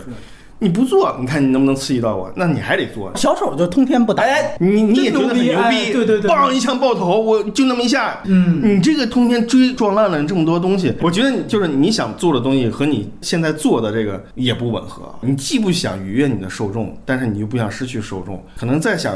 你不做，你看你能不能刺激到我？那你还得做。小丑就通天不打，哎，你你也觉得很牛哎逼，对对对梆一枪爆头，我就那么一下，嗯你这个通天追撞烂了这么多东西，我觉得你就是你想做的东西和你现在做的这个也不吻合。你既不想愉悦你的受众，但是你又不想失去受众，可能再想。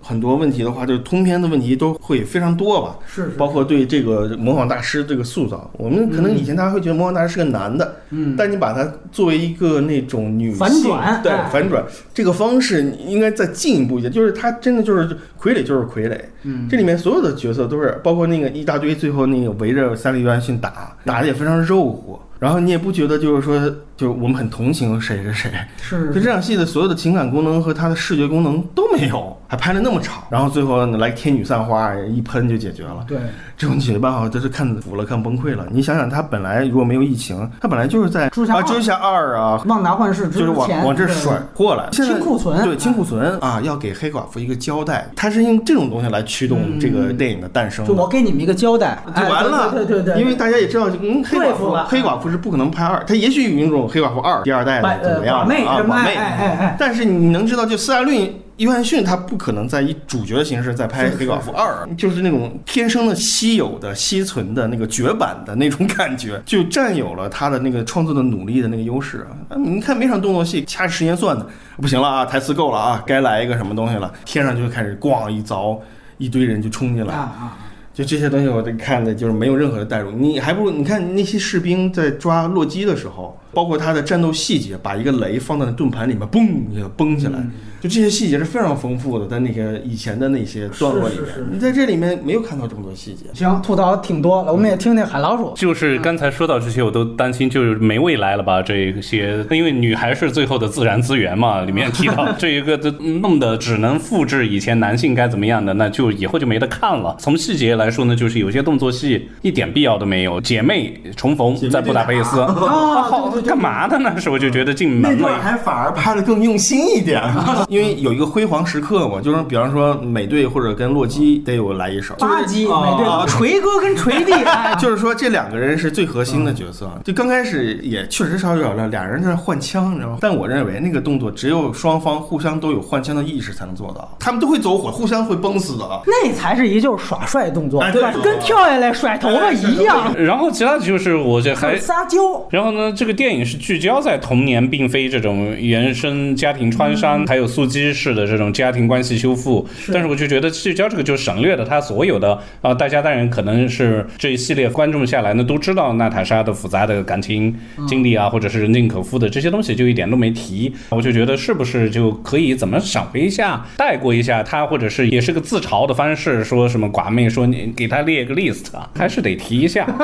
很多问题的话，就是通篇的问题都会非常多吧，是是。包括对这个模仿大师这个塑造，我们可能以前大家会觉得模仿大师是个男的，嗯。但你把它作为一个那种女性反转对哎。反转这个方式你应该再进一步一些，就是他真的就是傀儡就是傀儡，嗯。这里面所有的角色都是包括那个一大堆最后那个围着三里约翰逊打，打的也非常肉乎，然后你也不觉得就是说就我们很同情谁谁谁，是。就这场戏的所有的情感功能和它的视觉功能都没有，还拍的那么长，然后最后来天女散花一喷就解决了。对，这种解决办法真是看服了，看崩溃了。你想想，他本来如果没有疫情，他本来就是在啊，蜘蛛侠二啊，旺达幻视就是往往这甩过来，清库存。对清库存啊，要给黑寡妇一个交代，他是用这种东西来驱动这个电影的诞生。我给你们一个交代，就完了，哎对对对对，因为大家也知道，嗯，黑寡妇黑寡妇是不可能拍二，他也许有一种黑寡妇二第二代的怎么样啊，什么寡妹，哎哎哎。哎但是你能知道，就斯嘉丽·约翰逊他不可能在以主角的形式再拍黑寡妇二，就是那种天生的稀有的、稀存的那个绝版的那种感觉，就占有了他的那个创作的努力的那个优势啊。你看每场动作戏掐着时间算的，不行了啊，台词够了啊，该来一个什么东西了，天上就开始咣一凿，一堆人就冲进来。啊。啊，就这些东西，我都看的就是没有任何的代入。你还不如你看那些士兵在抓洛基的时候，包括他的战斗细节，把一个雷放在盾盘里面，嘣一下崩起来，就这些细节是非常丰富的，在那个以前的那些段落里面，你在这里面没有看到这么多细节。行，吐槽挺多了，我们也听听海老鼠。就是刚才说到这些，我都担心就是没未来了吧？这些，因为女孩是最后的自然资源嘛。里面提到 这一个的弄的只能复制以前男性该怎么样的，那就以后就没得看了。从细节来说呢，就是有些动作戏一点必要都没有。姐妹重逢在布达佩斯，啊好干嘛的呢？是我就觉得进门了。还反而拍的更用心一点，因为有一个辉煌时刻嘛，就是比方说美队或者跟洛基得有来一手，八集美啊队，锤哥跟锤弟，哎就是说这两个人是最核心的角色。就刚开始也确实稍微有点乱，俩人在那换枪，你知道吗？但我认为那个动作只有双方互相都有换枪的意识才能做到，他们都会走火，互相会崩死的啊。那才是一就是耍帅动作，对吧？哎对跟跳下来甩头发一样，然后其他的就是我这还撒娇。然后呢，这个电影是聚焦在童年，并非这种原生家庭创伤，还有速激式的这种家庭关系修复。但是我就觉得聚焦这个就省略了他所有的啊、大家当然可能是这一系列观众下来呢都知道娜塔莎的复杂的感情经历啊，或者是人尽可夫的这些东西，就一点都没提。我就觉得是不是就可以怎么闪回一下，带过一下他，或者是也是个自嘲的方式，说什么寡妹说你给他列个 list 啊，还是得提一下。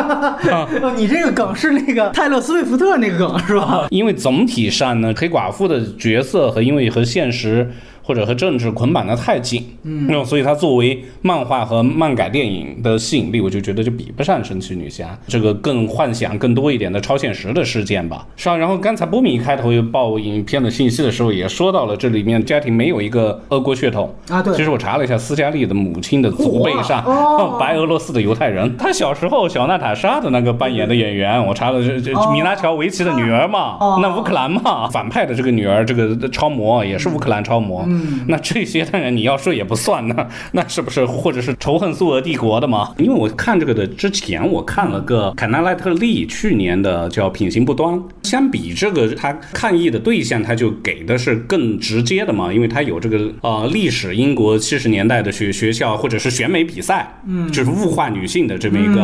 哦，你这个梗是那个泰勒·斯威夫特那个梗是吧？因为总体上呢，黑寡妇的角色和因为和现实或者和政治捆绑的太紧，嗯，所以它作为漫画和漫改电影的吸引力，我就觉得就比不上神奇女侠这个更幻想更多一点的超现实的事件吧。是啊，然后刚才波米开头又报影片的信息的时候，也说到了这里面家庭没有一个俄国血统啊对其实我查了一下，斯嘉丽的母亲的祖辈上，哦白俄罗斯的犹太人。她小时候小娜塔莎的那个扮演的演员，我查了这这哦米拉乔维奇的女儿嘛，哦那乌克兰嘛，反派的这个女儿，这个超模也是乌克兰超模。那这些当然你要说也不算，呢 那是不是或者是仇恨苏俄帝国的嘛？因为我看这个的之前，我看了个凯纳莱特利去年的叫《品行不端》，相比这个他抗议的对象，他就给的是更直接的嘛，因为他有这个呃历史英国七十年代的学学校或者是选美比赛，嗯，就是物化女性的这么一个，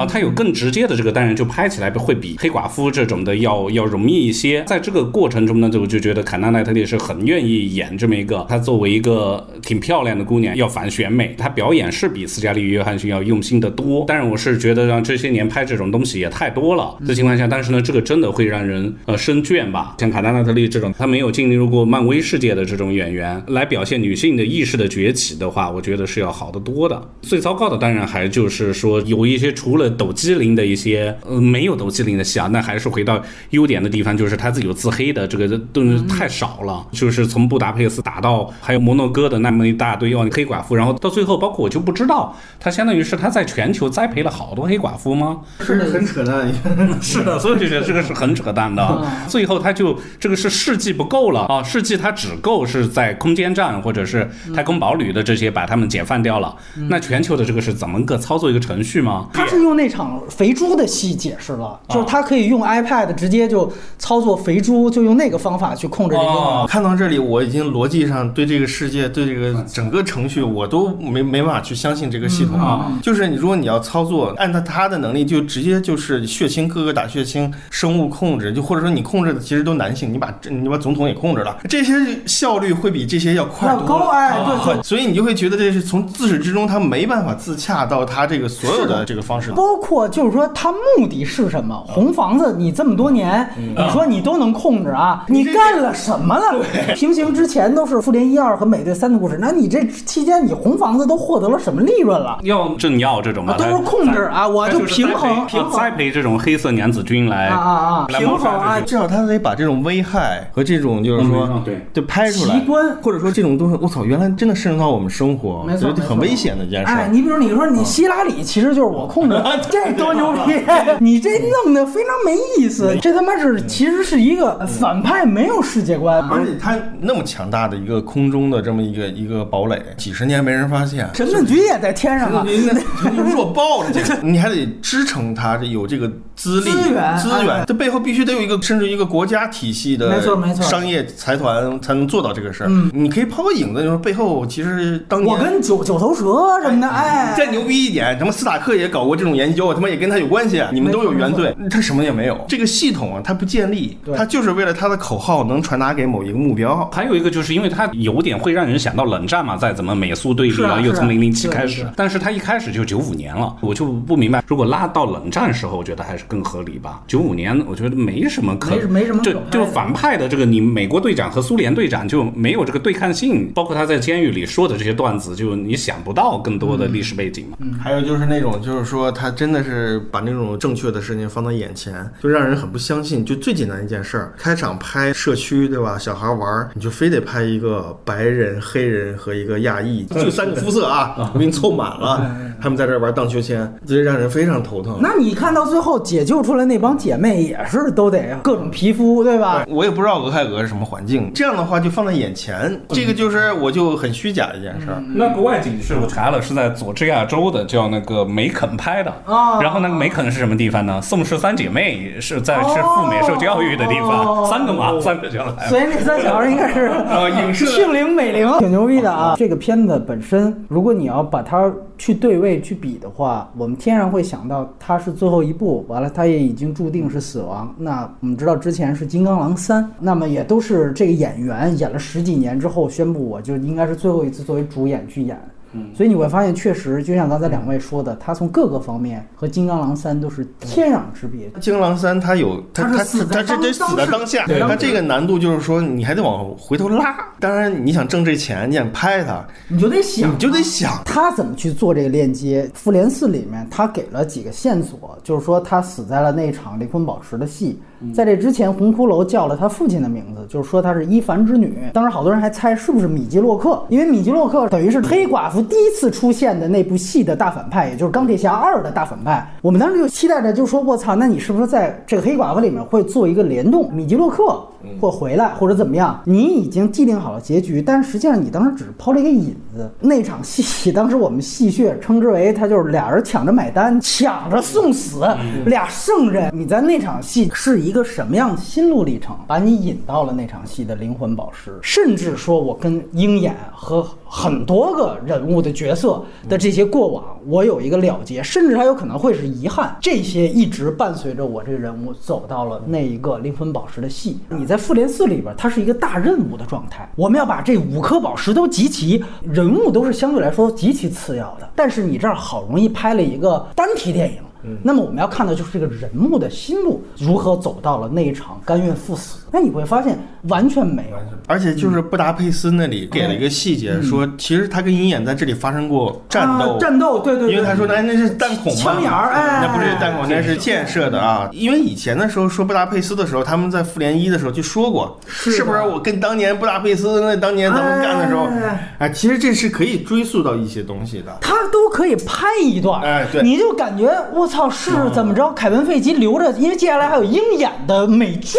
啊，他有更直接的这个，当然就拍起来会比黑寡妇这种的要要容易一些。在这个过程中呢，就我就觉得凯纳莱特利是很愿意演这么一个，她作为一个挺漂亮的姑娘要反选美，她表演是比斯嘉丽约翰逊要用心的多。但是，我是觉得让这些年拍这种东西也太多了的情况下，但是呢，这个真的会让人呃生倦吧？像卡丹娜特利这种，她没有进入过漫威世界的这种演员来表现女性的意识的崛起的话，我觉得是要好得多的。最糟糕的当然还就是说有一些除了抖机灵的一些呃没有抖机灵的戏啊，那还是回到优点的地方，就是她自己有自黑的这个东西太少了，就是从布达佩斯打到还有摩洛哥的那么一大堆哦黑寡妇，然后到最后包括我就不知道他相当于是他在全球栽培了好多黑寡妇吗？是很扯淡。是的，所以我就觉得这个是很扯淡的。最后他就这个是世纪不够了啊，世纪他只够是在空间站或者是太空堡垒的这些把他们解放掉了，那全球的这个是怎么个操作一个程序吗？他是用那场肥猪的戏解释了，就是他可以用 iPad 直接就操作肥猪，就用那个方法去控制这个。看到这里，我已经逻辑上对这个世界、对这个整个程序，我都没没办法去相信这个系统啊。就是你如果你要操作，按照他的能力，就直接就是血清各个打血清，生物控制，就或者说你控制的其实都男性，你把你把总统也控制了，这些效率会比这些要快多高哎，对对。所以你就会觉得这是从自始至终他没办法自洽到他这个所有的这个方式。包括就是说他目的是什么？红房子你这么多年，你说你都能控制啊？你干了什么了？平行之前都是复联一二和美队三的故事，那你这期间你红房子都获得了什么利润了？要政要这种的，都是控制啊，我就平衡平衡。栽培这种黑色娘子军来啊啊啊，平衡啊，至少他得把这种危害和这种就是说对。就拍出来，奇观或者说这种东西，我操，原来真的渗入到我们生活，没错，很危险的一件事。哎，你比如你说你希拉里其实就是我控制，这多牛逼！你这弄得非常没意思，这他妈是其实是一个反派没有世界观，而且他那么强大的一个空中的这么一个一个堡垒，几十年没人发现，神盾局也在天上啊，弱爆了，这个你还得支撑它，这有这个资历资源资源，这背后必须得有一个甚至一个国家体系的，没错没错，商业财团才能做到这个事儿。你可以抛个影子，就是背后其实当年我跟九九头蛇什么的，哎，再牛逼一点，什么斯塔克也搞过这种研究，他妈也跟他有关系，你们都有原罪，他什么也没有。这个系统啊，它不建立，它就是为了他的口号能传达给某一个目标。还有一个就是因为它有点会让人想到冷战嘛，再怎么美苏对立啊，又从零零七开始，但是它一开始就九五年了，我就不明白，如果拉到冷战时候，我觉得还是更合理吧。九五年我觉得没什么可没什么就就反派的这个你美国队长和苏联队长就没有这个对抗性，包括他在监狱里说的这些段子，就你想不到更多的历史背景嘛。嗯，还有就是那种就是说他真的是把那种正确的事情放到眼前，就让人很不相信。就最简单一件事儿，开场拍社区对吧？小孩玩，你就非得拍一个白人、黑人和一个亚裔，就三个肤色啊，我给你凑满了，他们在这玩荡秋千，这让人非常头疼。那你看到最后解救出来那帮姐妹也是都得各种皮肤对吧？我也不知道俄亥俄是什么环境，这样的话就放在眼前，这个就是我就很虚假的一件事儿。那国外景是我查了，是在佐治亚州的，叫那个梅肯拍的啊。然后那个梅肯是什么地方呢？宋氏三姐妹是在是赴美受教育的地方，三个嘛，三个小孩。所以那三小孩应该是呃庆龄美龄，挺牛逼的啊。这个片子本身，如果你要把它去对位去比的话，我们天然会想到它是最后一部，完了它也已经注定是死亡。那我们知道之前是《金刚狼三》，那么也都是这个演员演了十几年之后宣布，我就应该是最后一次作为主演去演。所以你会发现，确实就像刚才两位说的，他从各个方面和《金刚狼三》都是天壤之别。《金刚狼三》它有它它它是死在它这得死在当下，对它这个难度就是说你还得往回头拉。当然你想挣这钱，你想拍它，你就得想，你就得想。他怎么去做这个链接？《复联四》里面他给了几个线索，就是说他死在了那场离婚宝石的戏。在这之前，红骷髅叫了他父亲的名字，就是说他是伊凡之女。当时好多人还猜是不是米基洛克，因为米基洛克等于是黑寡妇第一次出现的那部戏的大反派，也就是钢铁侠二的大反派。我们当时就期待着，就说我操，那你是不是在这个黑寡妇里面会做一个联动？米基洛克或回来或者怎么样，你已经既定好了结局，但是实际上你当时只是抛了一个引子。那场戏，当时我们戏谑称之为他就是俩人抢着买单，抢着送死，俩圣人。你在那场戏是一个什么样的心路历程，把你引到了那场戏的灵魂宝石，甚至说我跟鹰眼和很多个人物的角色的这些过往，我有一个了结，甚至还有可能会是遗憾。这些一直伴随着我这个人物走到了那一个灵魂宝石的戏。你在复联四里边，它是一个大任务的状态，我们要把这五颗宝石都集齐，人物都是相对来说极其次要的。但是你这儿好容易拍了一个单体电影。那么我们要看的就是这个人物的心路如何走到了那一场甘愿赴死。那你会发现完全没有，而且就是布达佩斯那里给了一个细节，说其实他跟鹰眼在这里发生过战斗，啊战斗，对对对，因为他说那那是弹孔嘛，枪眼儿哎。那不是弹孔，那是建设的啊。因为以前的时候说布达佩斯的时候，他们在复联一的时候就说过，是是不是我跟当年布达佩斯那当年咱们干的时候哎，哎，其实这是可以追溯到一些东西的。他都可以拍一段，哎对你就感觉我操是怎么着？凯文费奇留着，因为接下来还有鹰眼的美剧。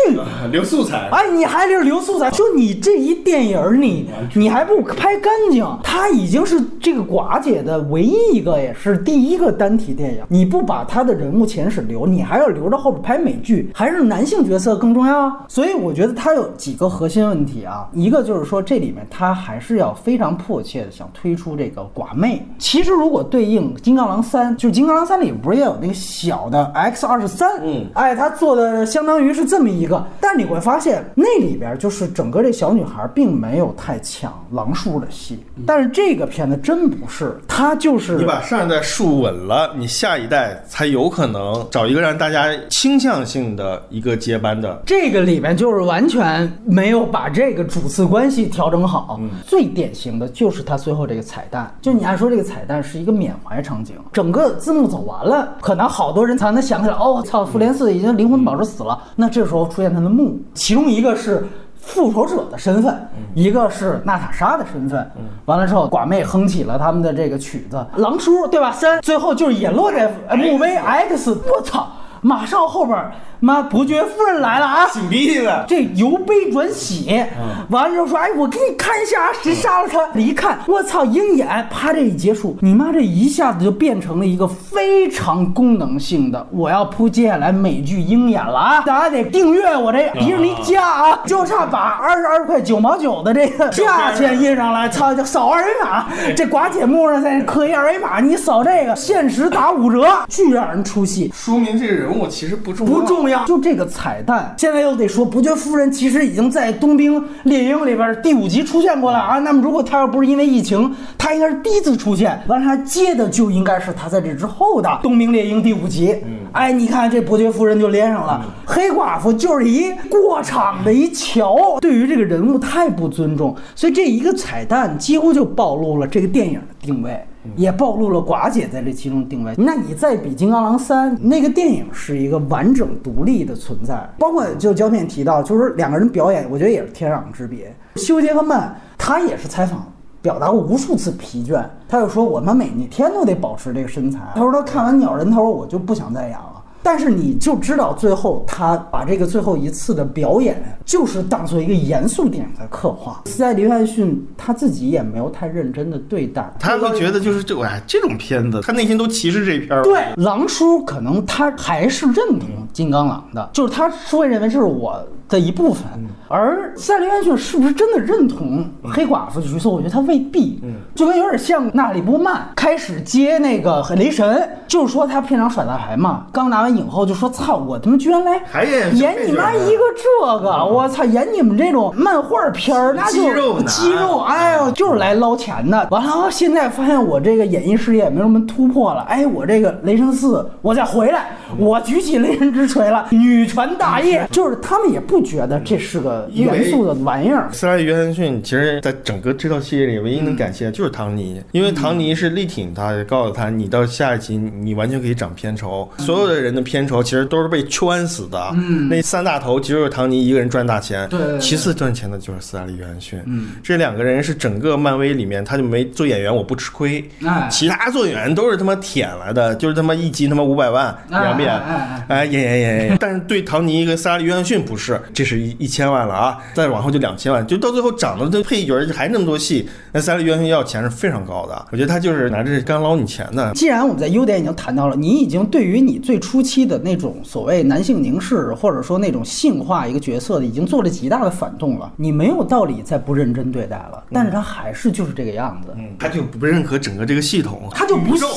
留素材，哎，你还是留素材，就你这一电影儿，你你还不拍干净？它已经是这个寡姐的唯一一个，也是第一个单体电影。你不把她的人物前史留，你还要留着后边拍美剧，还是男性角色更重要啊？所以我觉得它有几个核心问题啊，一个就是说这里面它还是要非常迫切的想推出这个寡妹。其实如果对应金刚狼三，就是金刚狼三里不是也有那个小的 X 二十三？嗯哎，他做的相当于是这么一个，但你会发现那里边就是整个这小女孩并没有太抢狼叔的戏，但是这个片子真不是，他就是你把上一代树稳了，你下一代才有可能找一个让大家倾向性的一个接班的。这个里面就是完全没有把这个主次关系调整好。最典型的就是他最后这个彩蛋，就你按说这个彩蛋是一个缅怀场景，整个字幕走完了，可能好多人才能想起来，哦，我操，复联四已经灵魂宝石死了。那这时候出现他的墓，其中一个是。复仇者的身份，一个是娜塔莎的身份。完了之后，寡妹哼起了他们的这个曲子，狼叔对吧？三，最后就是也落在 MV X，。我操！马上后边儿妈伯爵夫人来了啊！擤鼻涕了，这由悲转喜，完了之后说：“哎，我给你看一下啊，谁杀了他？”一看，我操，鹰眼，啪，这一结束，你妈这一下子就变成了一个非常功能性的，我要铺接下来美剧鹰眼了啊！大家得订阅我这迪士尼家啊，就差把二十二块九毛九的这个价钱印上来，操，就扫二维码，这寡姐幕上再刻一二维码，你扫这个，限时打五折，巨让人出戏。说明这个人物其实不重要。不重要。就这个彩蛋，现在又得说，伯爵夫人其实已经在《冬兵猎鹰》里边第五集出现过了啊。那么如果她要不是因为疫情，她应该是第一次出现。完了，她接的就应该是她在这之后的《冬兵猎鹰》第五集。哎，你看这伯爵夫人就连上了，黑寡妇就是一过场的一桥，对于这个人物太不尊重，所以这一个彩蛋几乎就暴露了这个电影的定位。也暴露了寡姐在这其中定位。那你再比《金刚狼三》，那个电影是一个完整独立的存在，包括就胶片提到，就是两个人表演，我觉得也是天壤之别。休杰克曼他也是采访。表达过无数次疲倦，他就说我们每天都得保持这个身材。他说他看完《鸟人他说》，我就不想再演了。但是你就知道，最后他把这个最后一次的表演，就是当做一个严肃电影在刻画。斯嘉丽·约翰逊他自己也没有太认真的对待，他会觉得就是这哎这种片子，他内心都歧视这片儿。对狼叔可能他还是认同金刚狼的，就是他是会认为这是我的一部分。而斯嘉丽·约翰逊是不是真的认同黑寡妇的角色？我觉得他未必，就跟有点像纳里波曼开始接那个雷神，就是说他片场耍大牌嘛，刚拿完影后就说操，我他妈居然来还演演你妈一个这个，我操，演你们这种漫画片儿，那就肌肉肌肉，哎呦，就是来捞钱的。完了，现在发现我这个演艺事业没有什么突破了，哎，我这个雷神四，我再回来，我举起雷神之锤了，女权大业，就是他们也不觉得这是个因为严肃的玩意儿。斯嘉丽·约翰逊其实在整个这套系列里，唯一能感谢的就是唐尼，因为唐尼是力挺他，告诉他你到下一集你完全可以涨片酬，所有的人的片酬其实都是被圈死的。嗯，那三大头只有唐尼一个人赚大钱，对其次赚钱的就是斯嘉丽·约翰逊。嗯，这两个人是整个漫威里面他就没做演员我不吃亏，哎其他做演员都是他妈舔来的，就是他妈一集他妈五百万哎演不演？哎演演演演。但是对唐尼跟斯嘉丽·约翰逊不是，这是一一千万了啊，再往后就两千万，就到最后涨的这配角还那么多戏，那三立院线要钱是非常高的。我觉得他就是拿这干捞你钱的。既然我们在优点已经谈到了，你已经对于你最初期的那种所谓男性凝视，或者说那种性化一个角色的，已经做了极大的反动了，你没有道理再不认真对待了。但是他还是就是这个样子。嗯，他就不认可整个这个系统，他就不信，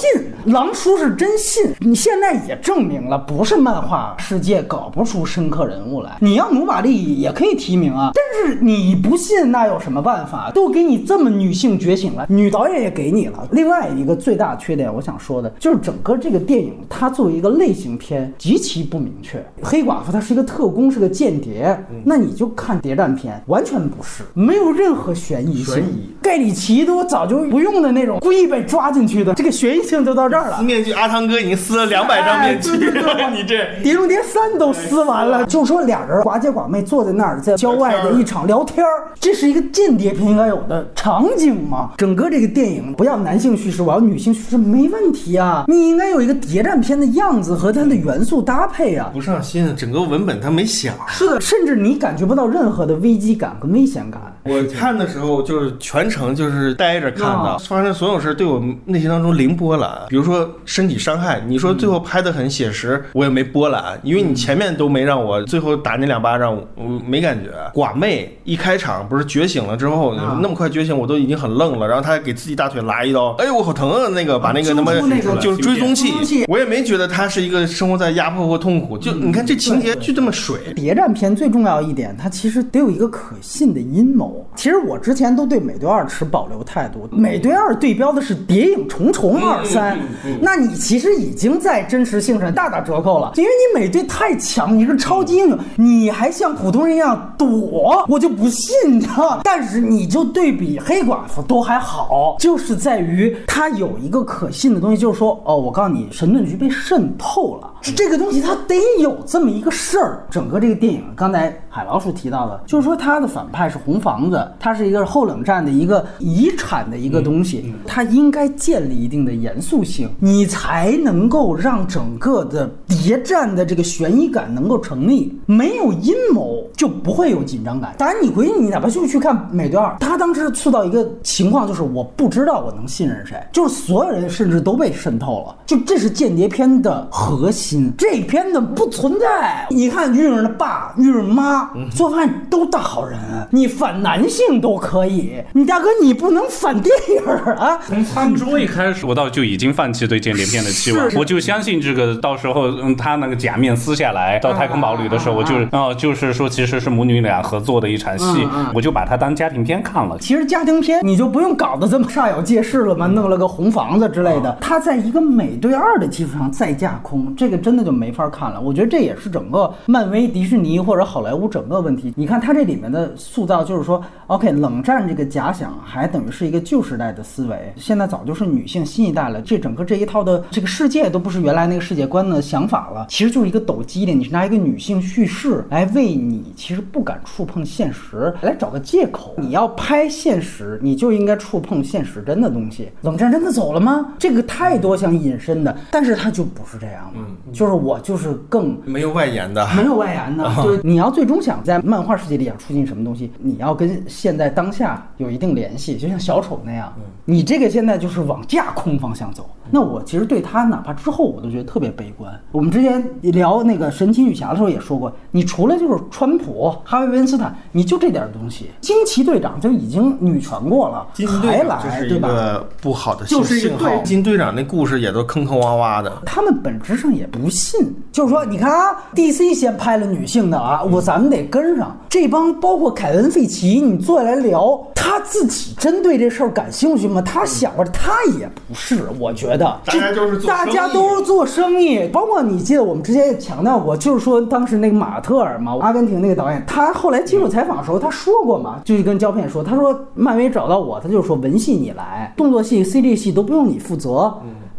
狼叔是真信。你现在也证明了，不是漫画世界搞不出深刻人物来。你要努把力也可以提名啊，但是你不信，那有什么办法？都给你这么女性觉醒了，女导演也给你了。另外一个最大缺点，我想说的就是整个这个电影，它作为一个类型片极其不明确。黑寡妇她是一个特工，是个间谍，那你就看谍战片，完全不是，没有任何悬疑性。悬疑盖里奇都早就不用的那种，故意被抓进去的，这个悬疑性就到这儿了撕。面具，阿汤哥已经撕了两百张面具哎对对对了，你这。《碟中谍三》都撕完了，就说俩人寡姐寡妹坐在那儿，在郊外的一场聊天儿，这是一个间谍片应该有的场景吗？整个这个电影不要男性叙事，我要女性叙事没问题啊，你应该有一个谍战片的样子和它的元素搭配啊。不上心，整个文本他没想。是的，甚至你感觉不到任何的危机感跟危险感。我看的时候就是全程就是呆着看的啊，发生所有事对我内心当中零波澜。比如说身体伤害，你说最后拍的很写实，我也没波澜，因为你前面都没让我，最后打那两巴掌我没感觉。寡妹一开场不是觉醒了之后啊那么快觉醒，我都已经很愣了，然后他还给自己大腿来一刀，哎呦我好疼啊！那个把那个他妈 就是追踪器我也没觉得他是一个生活在压迫或痛苦，就你看这情节就这么水。谍战片最重要一点，它其实得有一个可信的阴谋。其实我之前都对美队二持保留态度，美队二对标的是《谍影重重二三》，那你其实已经在真实性上大打折扣了，因为你美队太强，你是超级英雄，你还像普通人一样躲，我就不信，你知道？但是你就对比黑寡妇都还好，就是在于它有一个可信的东西，就是说，哦，我告诉你，神盾局被渗透了。这个东西它得有这么一个事儿。整个这个电影，刚才海老鼠提到的，就是说他的反派是红房子，它是一个后冷战的一个遗产的一个东西，它应该建立一定的严肃性，你才能够让整个的谍战的这个悬疑感能够成立。没有阴谋就不会有紧张感。当然，你回去你哪怕就去看《美队二》，他当时塑造一个情况就是我不知道我能信任谁，就是所有人甚至都被渗透了，就这是间谍片的核心。这片子不存在，你看玉润的爸、玉润妈做饭都大好人，你反男性都可以，你大哥你不能反电影啊！从餐桌一开始，我倒就已经放弃对间谍片的期望，我就相信这个到时候，嗯，他那个假面撕下来到太空堡垒的时候，啊我就是哦，就是说其实是母女俩合作的一场戏我就把它当家庭片看了。其实家庭片你就不用搞得这么煞有介事了嘛，弄了个红房子之类的。它在一个美队二的基础上再架空，这个真的就没法看了。我觉得这也是整个漫威、迪士尼或者好莱坞整个问题。你看它这里面的塑造，就是说，OK，冷战这个假想还等于是一个旧时代的思维，现在早就是女性新一代了。这整个这一套的这个世界都不是原来那个世界观的想法了，其实就是一个抖机灵，你是拿一个女性叙事来为你其实不敢触碰现实来找个借口。你要拍现实，你就应该触碰现实真的东西。冷战真的走了吗？这个太多想引申的，但是它就不是这样嘛，就是我就是更没有外延的，没有外延的，就是你要最终想在漫画世界里想出现什么东西，你要跟现在当下有一定联系，就像小丑那样，你这个现在就是往架空方向走。那我其实对他哪怕之后我都觉得特别悲观。我们之前聊那个神奇女侠的时候也说过，你除了就是川普、哈维·温斯坦，你就这点东西，惊奇队长就已经女权过了，还来对吧？个不好的信就是。对惊奇队长那故事也都坑坑洼洼的，他们本质上也不信，就是说，你看啊，DC 先拍了女性的啊，我咱们得跟上。这帮包括凯文·费奇，你坐下来聊，他自己真对这事儿感兴趣吗？他想过，他也不是，我觉得，大家就是大家都是做生意，包括你记得我们之前也强调过，就是说当时那个马特尔嘛，阿根廷那个导演，他后来接受采访的时候，他说过嘛，就是跟胶片说，他说漫威找到我，他就说文戏你来，动作戏、CG 戏都不用你负责。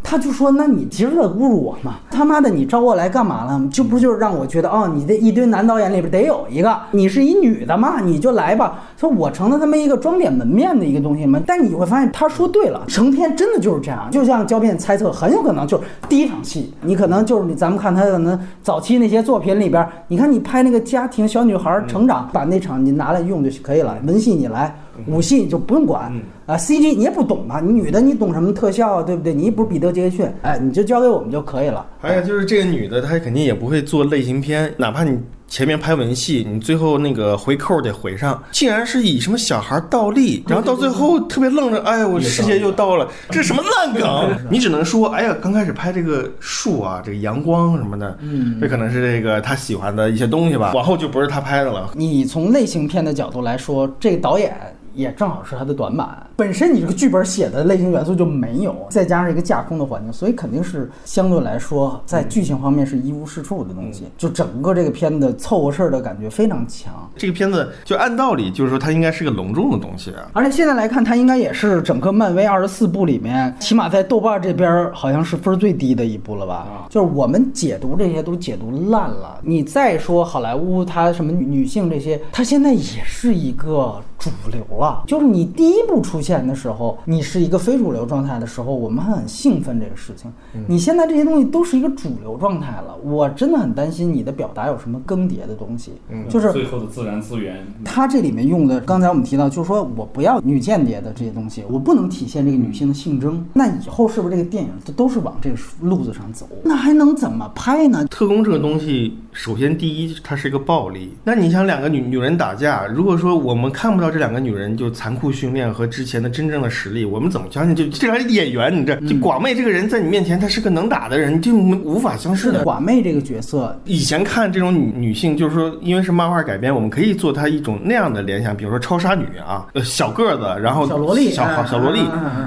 他就说：“那你今儿在侮辱我嘛？他妈的，你招我来干嘛了？就不就是让我觉得哦，你这一堆男导演里边得有一个，你是一女的嘛，你就来吧。说我成了他妈一个装点门面的一个东西吗。但你会发现，他说对了，成片真的就是这样。就像胶片猜测，很有可能就是第一场戏，你可能就是，咱们看他可能早期那些作品里边，你看你拍那个家庭小女孩成长，把那场你拿来用就可以了，文戏你来。”武戏就不用管啊，CG 你也不懂嘛？你女的你懂什么特效啊？对不对？你又不是彼得杰克逊，哎，你就交给我们就可以了。还有就是这个女的，她肯定也不会做类型片，哪怕你前面拍文戏，你最后那个回扣得回上。竟然是以什么小孩倒立，然后到最后特别愣着，哎，我世界又到了，这什么烂梗？你只能说，哎呀，刚开始拍这个树啊，这个阳光什么的，嗯，这可能是这个他喜欢的一些东西吧。往后就不是他拍的了。你从类型片的角度来说，这个导演。也正好是它的短板。本身你这个剧本写的类型元素就没有，再加上一个架空的环境，所以肯定是相对来说在剧情方面是一无是处的东西。就整个这个片子凑合事儿的感觉非常强。这个片子就按道理就是说它应该是个隆重的东西啊。而且现在来看，它应该也是整个漫威二十四部里面，起码在豆瓣这边好像是分最低的一部了吧？就是我们解读这些都解读烂了。你再说好莱坞它什么女性这些，它现在也是一个主流了。就是你第一部出现的时候。你是一个非主流状态的时候，我们还很兴奋这个事情。你现在这些东西都是一个主流状态了，我真的很担心你的表达有什么更迭的东西。嗯，就是最后的自然资源。它这里面用的，刚才我们提到，就是说我不要女间谍的这些东西，我不能体现这个女性的性征。那以后是不是这个电影都都是往这个路子上走？那还能怎么拍呢？特工这个东西，首先第一，它是一个暴力。那你想两个女女人打架，如果说我们看不到这两个女人就残酷训练和之前的真正的实力。我们怎么相信？就这俩演员，你这就广妹这个人在你面前，她是个能打的人，就无法相信。广妹这个角色，以前看这种女女性，就是说，因为是漫画改编，我们可以做她一种那样的联想，比如说超杀女啊，小个子，然后小萝莉，小小萝莉，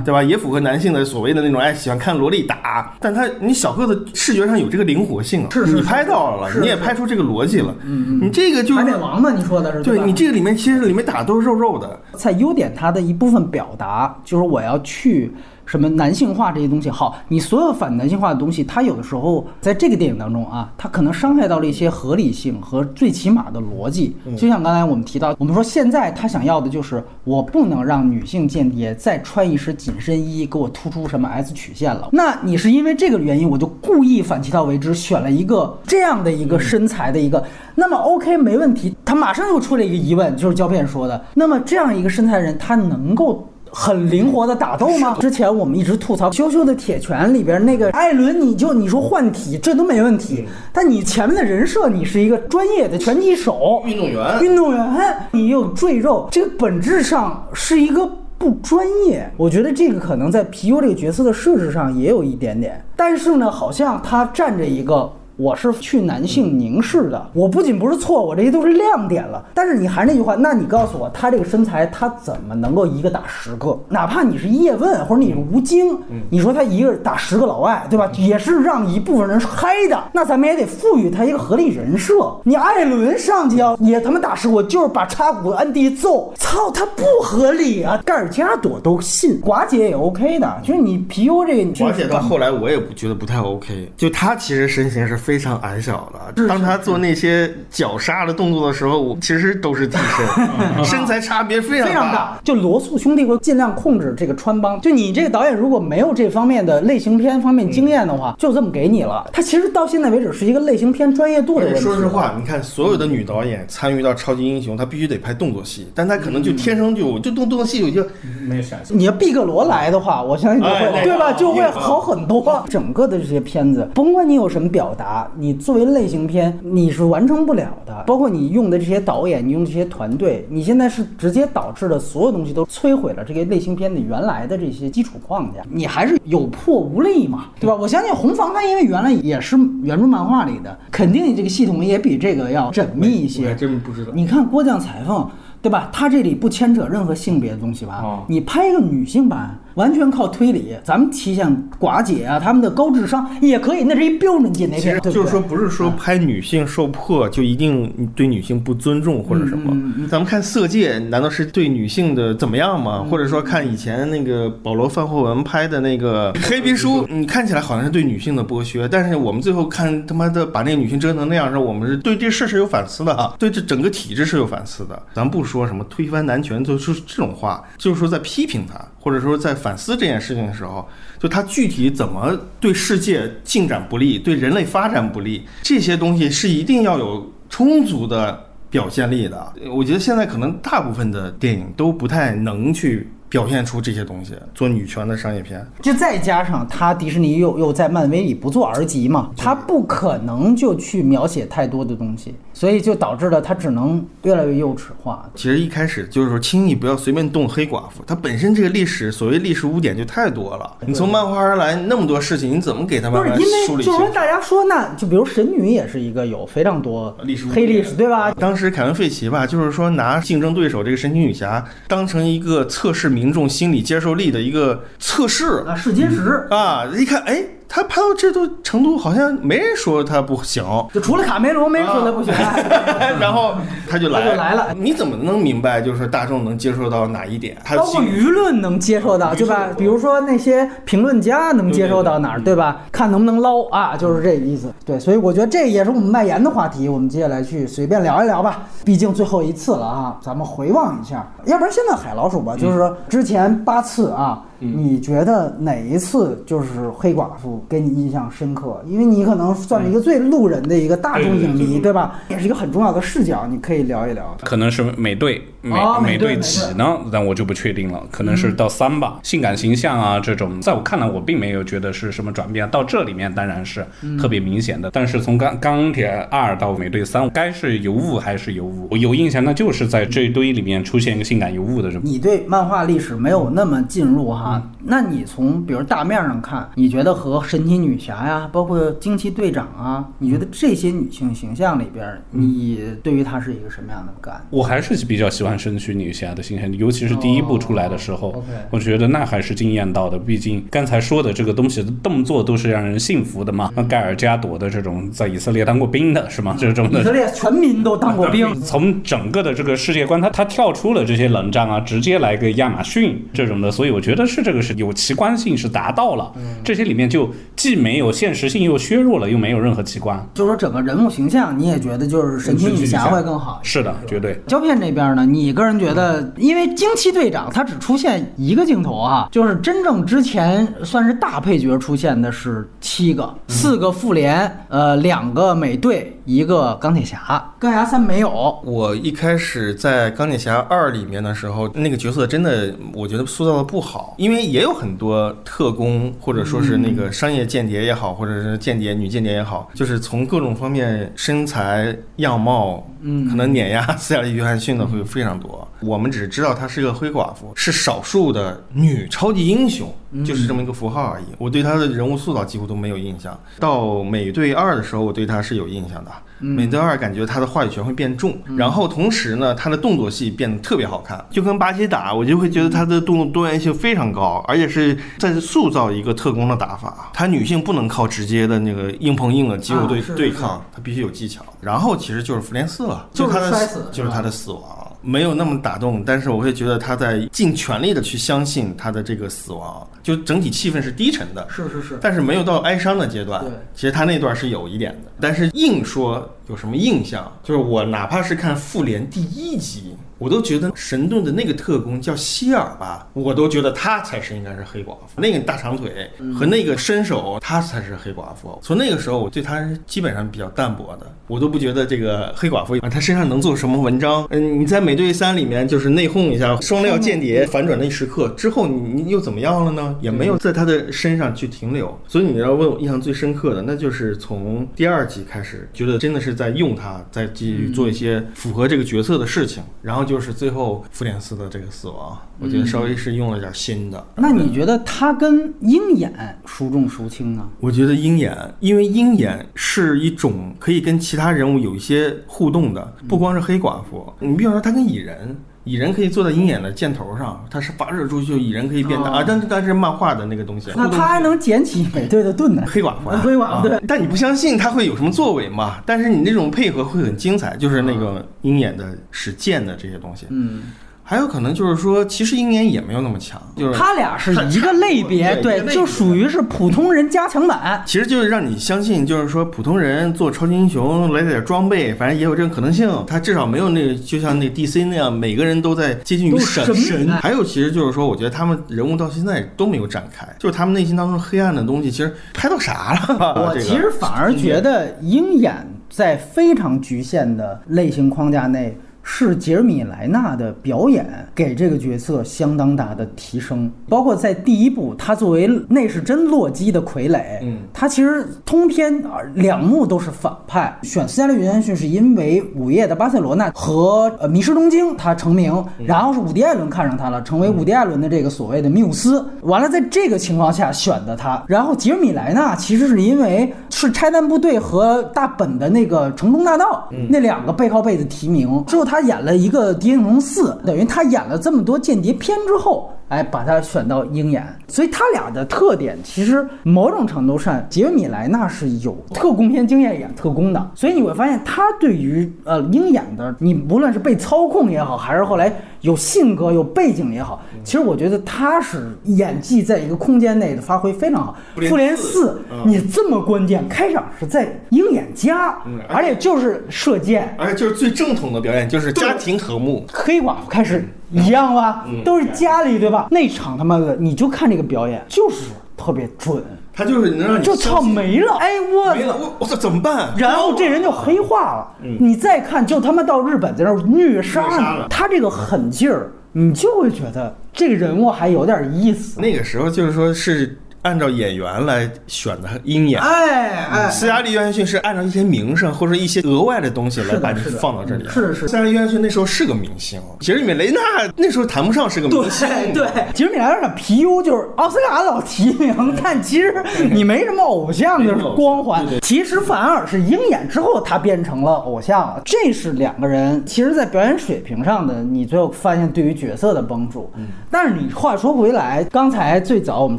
对吧？也符合男性的所谓的那种哎喜欢看萝莉打，但她你小个子视觉上有这个灵活性啊，是，你拍到了，你也拍出这个逻辑了。嗯你这个就是海王嘛？你说的是对，你这个里面其实里面打的都是肉肉的。在优点，它的一部分表达就是我要去。什么男性化这些东西好，你所有反男性化的东西，它有的时候在这个电影当中啊，它可能伤害到了一些合理性和最起码的逻辑。就像刚才我们提到，我们说现在他想要的就是我不能让女性间谍再穿一身紧身衣，给我突出什么 S 曲线了。那你是因为这个原因，我就故意反其道为之，选了一个这样的一个身材的一个，那么 OK 没问题。他马上又出了一个疑问，就是胶片说的，那么这样一个身材的人，他能够？很灵活的打斗吗？之前我们一直吐槽《羞羞的铁拳》里边那个艾伦，你就你说换体这都没问题，但你前面的人设你是一个专业的拳击手、运动员、运动员，你有赘肉，这个本质上是一个不专业。我觉得这个可能在皮尤这个角色的设置上也有一点点，但是呢，好像他站着一个。我是去男性凝视的，我不仅不是错，我这些都是亮点了。但是你还是那句话，那你告诉我，他这个身材，他怎么能够一个打十个？哪怕你是叶问或者你是吴京，你说他一个打十个老外，对吧？也是让一部分人嗨的。那咱们也得赋予他一个合理人设。你艾伦上去要也他妈打十，个就是把叉骨摁地揍，操，他不合理啊！盖尔加朵都信，寡姐也 OK 的，就是你 PU 这个寡姐到后来我也不觉得不太 OK，就他其实身形是。非常矮小的，当他做那些绞杀的动作的时候，我其实都是替身，身材差别非常非常大。就罗素兄弟会尽量控制这个穿帮。就你这个导演如果没有这方面的类型片方面经验的话，就这么给你了。他其实到现在为止是一个类型片专业度的问题。说实话，你看所有的女导演参与到超级英雄，她必须得拍动作戏，但她可能就天生就就动动作戏有些没有想象。你要毕格罗来的话，我相信就会对吧？就会好很多。整个的这些片子，甭管你有什么表达，你。作为类型片，你是完成不了的。包括你用的这些导演，你用这些团队，你现在是直接导致了所有东西都摧毁了这个类型片的原来的这些基础框架。你还是有破无立嘛，对吧？我相信红房它因为原来也是原著漫画里的，肯定这个系统也比这个要缜密一些。真不知道。你看郭将裁缝。对吧？他这里不牵扯任何性别的东西吧？你拍一个女性版。完全靠推理。咱们体现寡姐啊，他们的高智商也可以，那是一标准级那片，其实对对就是说，不是说拍女性受迫就一定对女性不尊重或者什么。咱们看《色戒》，难道是对女性的怎么样吗？或者说看以前那个保罗·范霍文拍的那个《黑皮书》，你看起来好像是对女性的剥削，但是我们最后看他妈的把那个女性折腾那样的时，我们是对这事是有反思的啊，对这整个体制是有反思的。咱不说什么推翻男权，就是这种话，就是说在批评他，或者说在反思这件事情的时候，就他具体怎么对世界进展不利，对人类发展不利，这些东西是一定要有充足的表现力的。我觉得现在可能大部分的电影都不太能去表现出这些东西，做女权的商业片。就再加上他迪士尼又又在漫威里不做儿级嘛，他不可能就去描写太多的东西，所以就导致了他只能越来越幼稚化。其实一开始就是说，轻易不要随便动黑寡妇，它本身这个历史所谓历史污点就太多了。你从漫画而来那么多事情，你怎么给他慢慢不是因梳理清楚为就是说？大家说那就比如神女也是一个有非常多历史黑历史对吧？当时凯文·费奇吧，就是说拿竞争对手这个神奇女侠当成一个测试民众心理接受力的一个测试啊，试金石啊！一看，哎，他拍到这都程度，好像没人说他不行，就除了卡梅隆，没人说他不行。然后他就来他就来了你怎么能明白，就是大众能接受到哪一点？包括舆论能接受到，对吧？比如说那些评论家能接受到哪儿，对吧？看能不能捞啊，就是这个意思。对，所以我觉得这也是我们卖盐的话题，我们接下来去随便聊一聊吧。毕竟最后一次了啊，咱们回望一下，要不然现在海老鼠吧，就是说之前八次啊。你觉得哪一次就是黑寡妇给你印象深刻？因为你可能算是一个最路人的一个大众影迷，对吧？也是一个很重要的视角，你可以聊一聊。可能是美队，美、哦美队队几呢？但我就不确定了，可能是到三吧。性感形象啊，这种在我看来，我并没有觉得是什么转变。到这里面当然是特别明显的，但是从钢钢铁二到美队三，该是尤物还是尤物？我有印象，那就是在这一堆里面出现一个性感尤物的人。你对漫画历史没有那么进入哈，那你从比如大面上看，你觉得和神奇女侠呀，包括惊奇队长啊，你觉得这些女性形象里边，你对于她是一个什么样的感？我还是比较喜欢神奇女侠的形象，尤其是第一部出来的时候，哦我觉得那还是惊艳到的。毕竟刚才说的这个东西的动作都是让人信服的嘛。那盖尔加朵的这种在以色列当过兵的是吗？这种的以色列全民都当过兵，从整个的这个世界观，他他跳出了这些冷战啊，直接来个亚马逊这种的，所以我觉得是这个是有奇观性是达到了。这些里面就既没有现实性，又削弱了，又没有任何奇观。就说整个人物形象，你也觉得就是神奇女侠会更好。是的，绝对。胶片这边呢，你个人觉得，因为惊奇队长他只出现一个镜头啊，就是真正之前算是大配角出现的是七个，四个复联，呃，两个美队，一个钢铁侠，钢铁侠三没有。我一开始在《钢铁侠二》里面的时候，那个角色真的我觉得塑造的不好，因为也有很多特工或者说是那个商业间谍也好，或者是间谍女间谍也好，就是从各种方面身材样貌，嗯，可能碾压斯嘉丽·约翰逊的会非常多。我们只知道她是个灰寡妇，是少数的女超级英雄，就是这么一个符号而已。我对她的人物塑造几乎都没有印象。到美队二的时候，我对她是有印象的。美队二感觉她的话语权会变重，然后同时呢，她的动作戏变得特别好看，就跟巴西打，我就会觉得她的动作多元性非常高，而且是在塑造一个特工的打法。她女性不能靠直接的那个硬碰硬的肌肉对、对抗，她必须有技巧。然后其实就是复联四了，就是他的摔死就是他的死亡。没有那么打动，但是我会觉得他在尽全力的去相信他的这个死亡，就整体气氛是低沉的，是是是，但是没有到哀伤的阶段对。其实他那段是有一点的，但是硬说有什么印象，就是我哪怕是看复联第一集，我都觉得神盾的那个特工叫希尔吧，我都觉得他才是应该是黑寡妇，那个大长腿和那个身手，他才是黑寡妇。从那个时候，我对他是基本上比较淡薄的，我都不觉得这个黑寡妇啊，他身上能做什么文章。嗯，你在美队三里面就是内讧一下双料间谍反转那一时刻之后，你你又怎么样了呢？也没有在他的身上去停留。所以你要问我印象最深刻的，那就是从第二集开始，觉得真的是在用他，在继续做一些符合这个角色的事情。然后就是最后复联四的这个死亡，我觉得稍微是用了点新的。那你觉得他跟鹰眼孰重孰轻呢？我觉得鹰眼，因为鹰眼是一种可以跟其他人物有一些互动的，不光是黑寡妇，你比方说他跟蚁人。蚁人可以坐在鹰眼的箭头上，他是发射出去，蚁人可以变大哦啊，但但是漫画的那个东西，那他还能捡起美队的盾呢。黑寡妇啊，黑寡妇对啊但你不相信他会有什么作为嘛？但是你那种配合会很精彩，就是那个鹰眼的使剑的这些东西。嗯，还有可能就是说，其实鹰眼也没有那么强，就是他俩是一个类别，对，就属于是普通人加强版。其实就是让你相信，就是说普通人做超级英雄来点装备，反正也有这种可能性。他至少没有那个，就像那 DC 那样，每个人都在接近于神神哎还有，其实就是说，我觉得他们人物到现在都没有展开，就是他们内心当中黑暗的东西，其实拍到啥了？我 其实反而觉得鹰眼在非常局限的类型框架内。是杰尔米·莱纳的表演给这个角色相当大的提升，包括在第一部，他作为内是真洛基的傀儡，嗯他其实通篇啊两幕都是反派。选斯嘉丽·约翰逊是因为《午夜的巴塞罗那》和呃《迷失东京》他成名，然后是伍迪·艾伦看上他了，成为伍迪·艾伦的这个所谓的缪斯。完了，在这个情况下选的他，然后杰尔米·莱纳其实是因为是拆弹部队和大本的那个城中大道、那两个背靠背的提名，之后他演了一个《谍影重四》，等于他演了这么多间谍片之后。哎，把他选到鹰眼，所以他俩的特点其实某种程度上，杰米莱纳是有特工片经验演特工的，所以你会发现他对于呃鹰眼的，你无论是被操控也好，还是后来有性格有背景也好，其实我觉得他是演技在一个空间内的发挥非常好。复联四你这么关键，开场是在鹰眼家嗯，而且就是射箭，而且就是最正统的表演，就是家庭和睦。黑寡妇开始一样吧，都是家里对吧？那场他妈的，你就看这个表演，就是特别准，他就是能让你就唱没了，哎我没了，我我操怎么办？然后这人就黑化了，你再看，就他妈到日本在那虐杀虐杀了，他这个狠劲儿，你就会觉得这个人物还有点意思。那个时候就是说是按照演员来选的鹰眼。哎哎，斯嘉丽·约翰逊是按照一些名声或者一些额外的东西来把你放到这里。是的是的斯嘉丽·约翰逊那时候是个明星，杰瑞米·雷纳那时候谈不上是个明星。对，其实你来点皮优就是奥斯卡老提名，但其实你没什么偶像的光环对对。其实反而是鹰眼之后，他变成了偶像了。这是两个人，其实在表演水平上的，你最后发现对于角色的帮助。但是你话说回来，刚才最早我们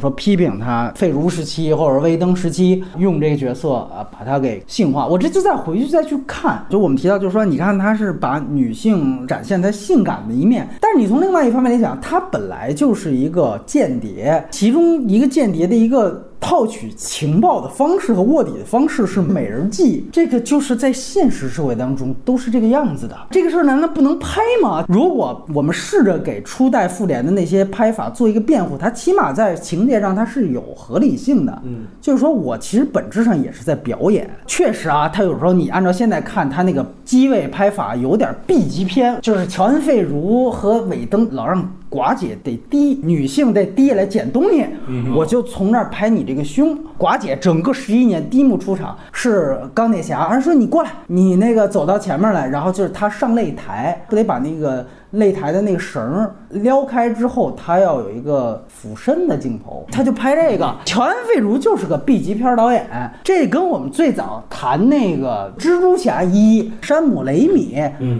说批评他啊费如时期或者威登时期用这个角色啊，把它给性化。我这就再回去再去看，就我们提到，就是说，你看他是把女性展现她性感的一面，但是你从另外一方面来讲，他本来就是一个间谍，其中一个间谍的一个。套取情报的方式和卧底的方式是美人计，这个就是在现实社会当中都是这个样子的。这个事儿难道不能拍吗？如果我们试着给初代复联的那些拍法做一个辩护，它起码在情节上它是有合理性的。嗯，就是说我其实本质上也是在表演。确实啊，他有时候你按照现在看，他那个机位拍法有点 B 级片，就是乔恩·费如和韦登老让。寡姐得低，女性得低下来捡东西，我就从那儿拍你这个胸。寡姐整个十一年第一幕出场是钢铁侠，人说你过来，你那个走到前面来，然后就是他上擂台，不得把那个擂台的那个绳儿撩开之后，他要有一个俯身的镜头，他就拍这个。乔恩·费如就是个 B 级片导演，这跟我们最早谈那个蜘蛛侠一，山姆·雷米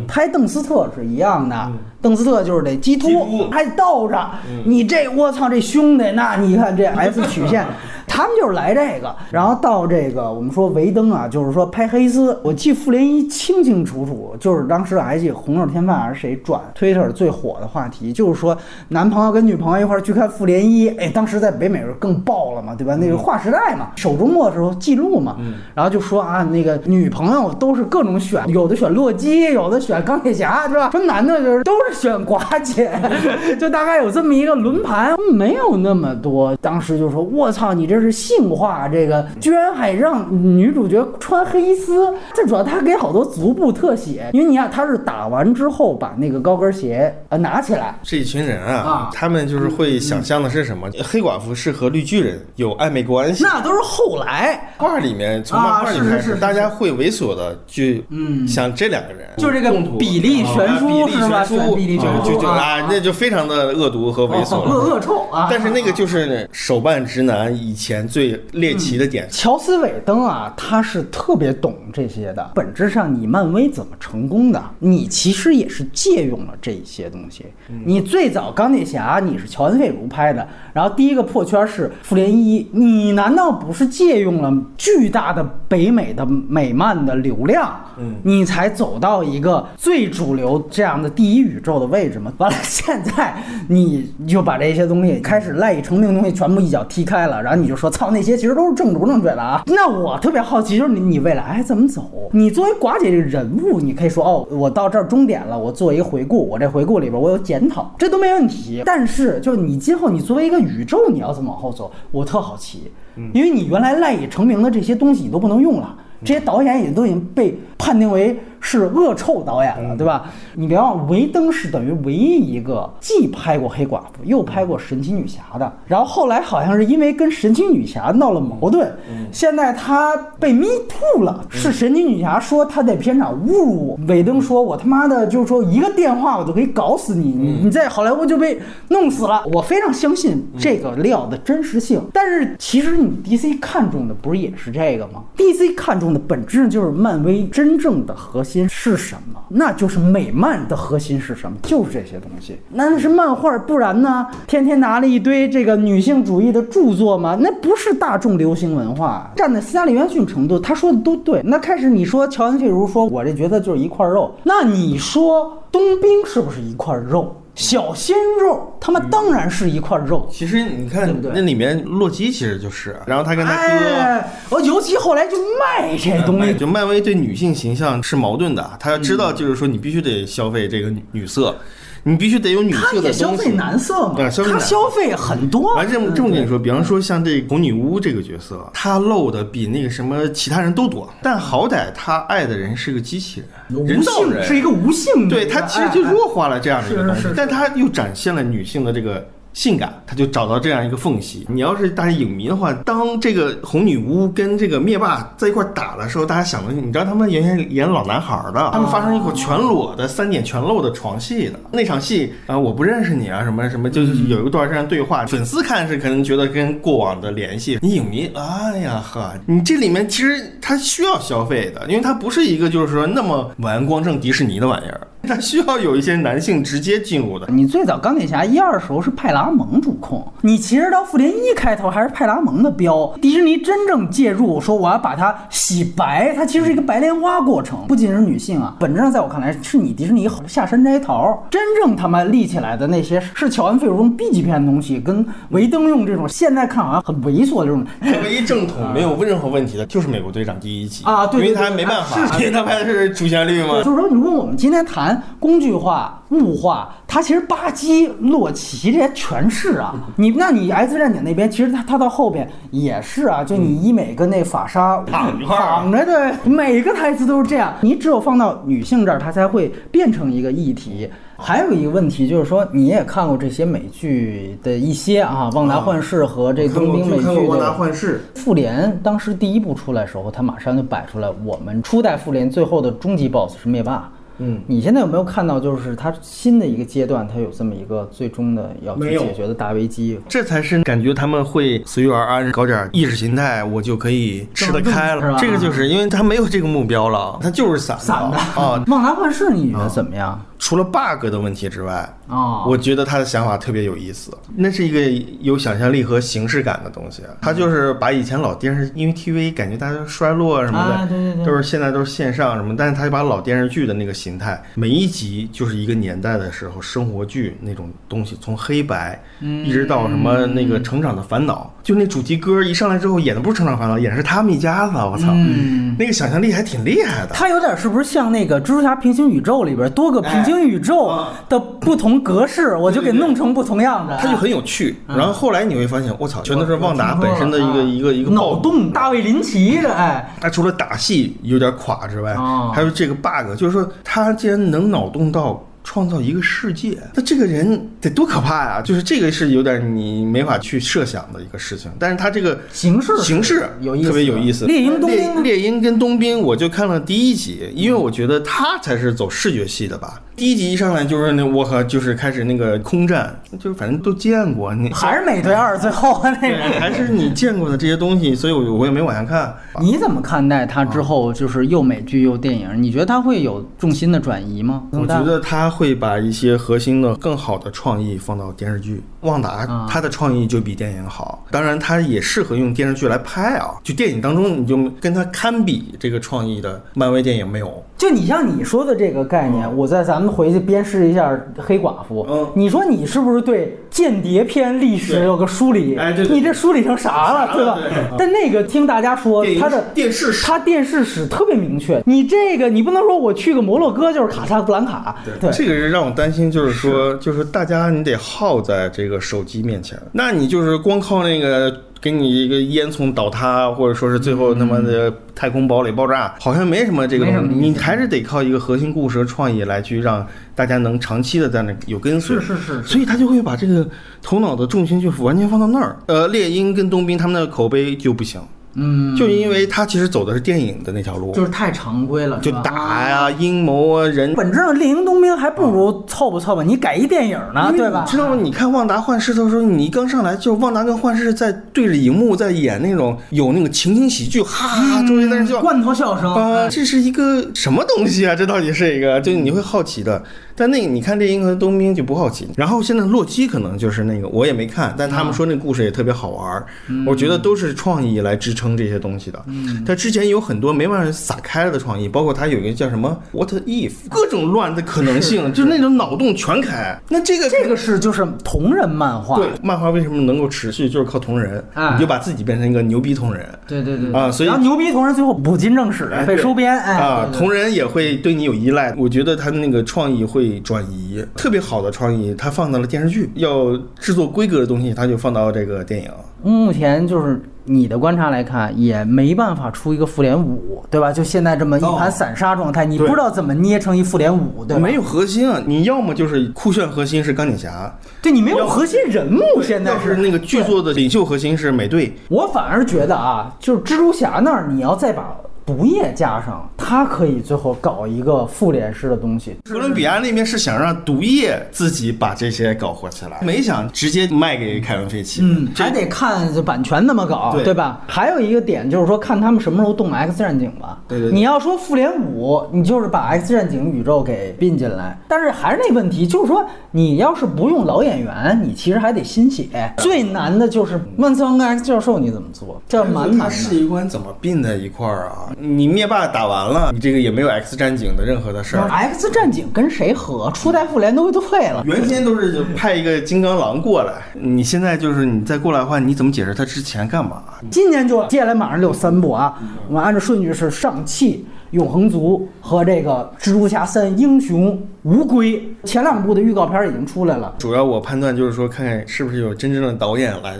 拍邓斯特是一样的。邓斯特就是得激突，还倒着。你这我操，这兄弟那你看这 S 曲线，他们就是来这个。然后到这个我们说维登啊，就是说拍黑丝，我记复联一清清楚楚，就是当时还记得红豆天饭还是谁转推特最火的话题，就是说男朋友跟女朋友一块儿去看复联一，哎，当时在北美更爆了嘛，对吧？那个划时代嘛，首周末的时候记录嘛，然后就说啊，那个女朋友都是各种选，有的选洛基，有的选钢铁侠，是吧？说男的就是都是选寡姐，就大概有这么一个轮盘，没有那么多。当时就说，我操，你这是性化，这个居然还让女主角穿黑丝，最主要他给好多足部特写，因为你看他是打完之后把那个高跟鞋呃拿起来。这一群人啊啊，他们就是会想象的是什么？黑寡妇是和绿巨人有暧昧关系。那都是后来，画里面从漫画里啊是开始，是是大家会猥琐的去嗯想这两个人，就这个比例悬殊啊是吧悬殊，比例悬殊就就啊啊，那就非常的恶毒和猥琐。恶恶臭啊！但是那个就是手办直男以前前最猎奇的点。乔斯韦登啊，他是特别懂这些的。本质上，你漫威怎么成功的？你其实也是借用了这些东西。你最早钢铁侠你是乔恩·费卢拍的，然后第一个破圈是复联一，你难道不是借用了巨大的北美的美漫的流量，嗯你才走到一个最主流这样的第一宇宙的位置吗？完了，现在你就把这些东西开始赖以成名的东西全部一脚踢开了，然后你就说操，那些其实都是正不正确的啊。那我特别好奇，就是你你未来怎么走？你作为寡姐这个人物，你可以说哦，我到这儿终点了，我做一个回顾，我这回顾里边我有检讨，这都没问题。但是就是你今后你作为一个宇宙，你要怎么往后走？我特好奇，因为你原来赖以成名的这些东西你都不能用了。这些导演也都已经被判定为是恶臭导演了，对吧？你别忘了，维登是等于唯一一个既拍过黑寡妇又拍过神奇女侠的。然后后来好像是因为跟神奇女侠闹了矛盾，现在他被 me too 了。是神奇女侠说他在片场侮辱我，韦登说我他妈的就是说一个电话我就可以搞死你，你你在好莱坞就被弄死了。我非常相信这个料的真实性，但是其实你 DC 看中的不是也是这个吗？DC 看中的本质上就是漫威真正的核心心是什么？那就是美漫的核心是什么？就是这些东西。那是漫画，不然呢？天天拿了一堆这个女性主义的著作吗？那不是大众流行文化。站在斯嘉丽·约翰逊程度，他说的都对。那开始你说乔恩·费如说我这角色就是一块肉，那你说冬兵是不是一块肉？小鲜肉，他们当然是一块肉。其实你看对不对那里面洛基其实就是，然后他跟他哥。哎，我尤其后来就卖这东西，就漫威对女性形象是矛盾的，他要知道，就是说你必须得消费这个女女色，你必须得有女他色的也消费东西。男色嘛，他对消费很多。完这么这么跟你说，比方说像这红女巫这个角色，她露的比那个什么其他人都多，但好歹她爱的人是个机器人，人无造人，性是一个无性，对她其实就弱化了这样的一个东西但她又展现了女性的这个。性感，他就找到这样一个缝隙。你要是大家影迷的话，当这个红女巫跟这个灭霸在一块儿打的时候，大家想的，你知道他们原先演老男孩儿的，他们发生一口全裸的三点全露的床戏。的那场戏啊、我不认识你啊，什么什么，就是有一段这样对话，粉丝看是可能觉得跟过往的联系，你影迷，哎呀呵，你这里面其实他需要消费的，因为他不是一个就是说那么玩光正迪士尼的玩意儿，它需要有一些男性直接进入的。你最早钢铁侠一二的时候是派拉蒙主控，你其实到复联一开头还是派拉蒙的标。迪士尼真正介入，说我要把它洗白，它其实是一个白莲花过程，不仅是女性啊，本质上在我看来是你迪士尼下山摘桃。真正他妈立起来的那些是乔恩·费尔用 B 级片的东西，跟维登用这种现在看好像很猥琐的这种。唯一正统没有任何问题的就是美国队长第一集啊对对因为他没办法，啊是因为他拍的是主旋律嘛。就是说，你问我们今天谈工具化、物化，它其实巴基、洛奇这些全是啊。你那你 X 战警那边，其实它它到后边也是啊，就你医美跟那法莎躺一块儿躺着的，每个台词都是这样。你只有放到女性这儿，它才会变成一个议题。还有一个问题就是说，你也看过这些美剧的一些啊，《旺达幻视》和这冬兵美剧的幻视复联当时第一部出来的时候，他马上就摆出来，我们初代复联最后的终极 BOSS 是灭霸。嗯，你现在有没有看到，就是它新的一个阶段，它有这么一个最终的要去解决的大危机？这才是感觉他们会随遇而安，搞点意识形态，我就可以吃得开了。是吧这个就是因为他没有这个目标了，他就是散的散的啊。旺达幻视你觉得怎么样？除了 bug 的问题之外，哦。我觉得他的想法特别有意思。那是一个有想象力和形式感的东西。他就是把以前老电视，因为 TV 感觉大家都衰落啊什么的，啊对对对。都是现在都是线上什么，但是他就把老电视剧的那个形态，每一集就是一个年代的时候生活剧那种东西，从黑白、嗯。一直到什么那个成长的烦恼，就那主题歌一上来之后演的不是成长烦恼，演的是他们一家子，我操，嗯。那个想象力还挺厉害的。他有点是不是像那个蜘蛛侠平行宇宙里边多个平行宇宙的不同格式，我就给弄成不同样的？它就很有趣，然后后来你会发现，我操，全都是旺达本身的一个一个一个脑洞，大卫林奇的哎。他除了打戏有点垮之外，哦。还有这个 bug，就是说他竟然能脑洞到创造一个世界，那这个人得多可怕呀！就是这个是有点你没法去设想的一个事情，但是他这个形式形式有意思特别有意思。猎鹰冬兵猎猎鹰跟冬兵，我就看了第一集，因为我觉得他才是走视觉系的吧。第一集一上来就是那我靠，就是开始那个空战，就是反正都见过，你还是美队二最后 那个。还是你见过的这些东西，所以我我也没往下看。你怎么看待他之后就是又美剧又电影？你觉得他会有重心的转移吗？我觉得他会把一些核心的、更好的创意放到电视剧。旺达啊他的创意就比电影好，当然他也适合用电视剧来拍啊。就电影当中，你就跟他堪比这个创意的漫威电影没有。就你像你说的这个概念，我在咱们回去鞭尸一下黑寡妇。嗯你说你是不是对间谍片历史有个梳理？哎对对你这梳理成啥了，对吧？但那个听大家说他的电视史他电视史特别明确。你这个你不能说我去个摩洛哥就是卡萨布兰卡，对这个是让我担心，就是说，就是大家你得耗在这个手机面前，那你就是光靠那个给你一个烟囱倒塌，或者说是最后他妈的太空堡垒爆炸，好像没什么这个东西，你还是得靠一个核心故事和创意来去让大家能长期的在那有跟随。是是是所以他就会把这个头脑的重心就完全放到那儿。呃，猎鹰跟冬兵他们的口碑就不行，嗯，就因为他其实走的是电影的那条路，就是太常规了，就打呀、阴谋啊、人本质上猎鹰冬兵还不如凑吧凑吧，你改一电影呢，对吧？你知道吗？你看《旺达幻视》的时候，你刚上来就旺达跟幻视在对着荧幕在演那种有那个情景喜剧，哈哈哈，周围在那笑。罐头笑声啊，这是一个什么东西啊？这到底是一个？就你会好奇的。但那个你看猎鹰和冬兵就不好奇。然后现在洛基可能就是那个我也没看，但他们说那故事也特别好玩儿。我觉得都是创意来支撑这些东西的。他之前有很多没办法撒开了的创意，包括他有一个叫什么 What if，各种乱的可能性，就是那种脑洞全开。那这个这个是就是同人漫画，对，漫画为什么能够持续，就是靠同人，哎你就把自己变成一个牛逼同人。对对对啊所以然后牛逼同人最后不进正史被收编，哎啊，同人也会对你有依赖。我觉得他的那个创意会转移，特别好的创意，它放到了电视剧。要制作规格的东西，它就放到这个电影。目前就是你的观察来看，也没办法出一个复联五，对吧？就现在这么一盘散沙状态，你不知道怎么捏成一复联五，对吧？没有核心啊！你要么就是酷炫核心是钢铁侠，对你没有核心人物，现在要是那个剧作的领袖核心是美队，我反而觉得啊，就是蜘蛛侠那儿，你要再把毒液加上，他可以最后搞一个复联式的东西。哥伦比亚那边是想让毒液自己把这些搞活起来，没想直接卖给凯文·费奇。嗯，还得看这版权怎么搞，对吧？还有一个点就是说，看他们什么时候动 X 战警吧。对对对你要说复联五，你就是把 X 战警宇宙给并进来，但是还是那问题，就是说你要是不用老演员，你其实还得新写。最难的就是万磁王跟 X 教授你怎么做，这蛮难他的。世界观怎么并在一块儿啊？你灭霸打完了，你这个也没有 X 战警的任何的事儿。X 战警跟谁合？初代复联都废了。原先都是派一个金刚狼过来，你现在就是你再过来的话，你怎么解释他之前干嘛？今年就接下来马上就有三部啊，我们按照顺序是上汽、永恒族和这个蜘蛛侠三英雄无归。前两部的预告片已经出来了，主要我判断就是说，看看是不是有真正的导演来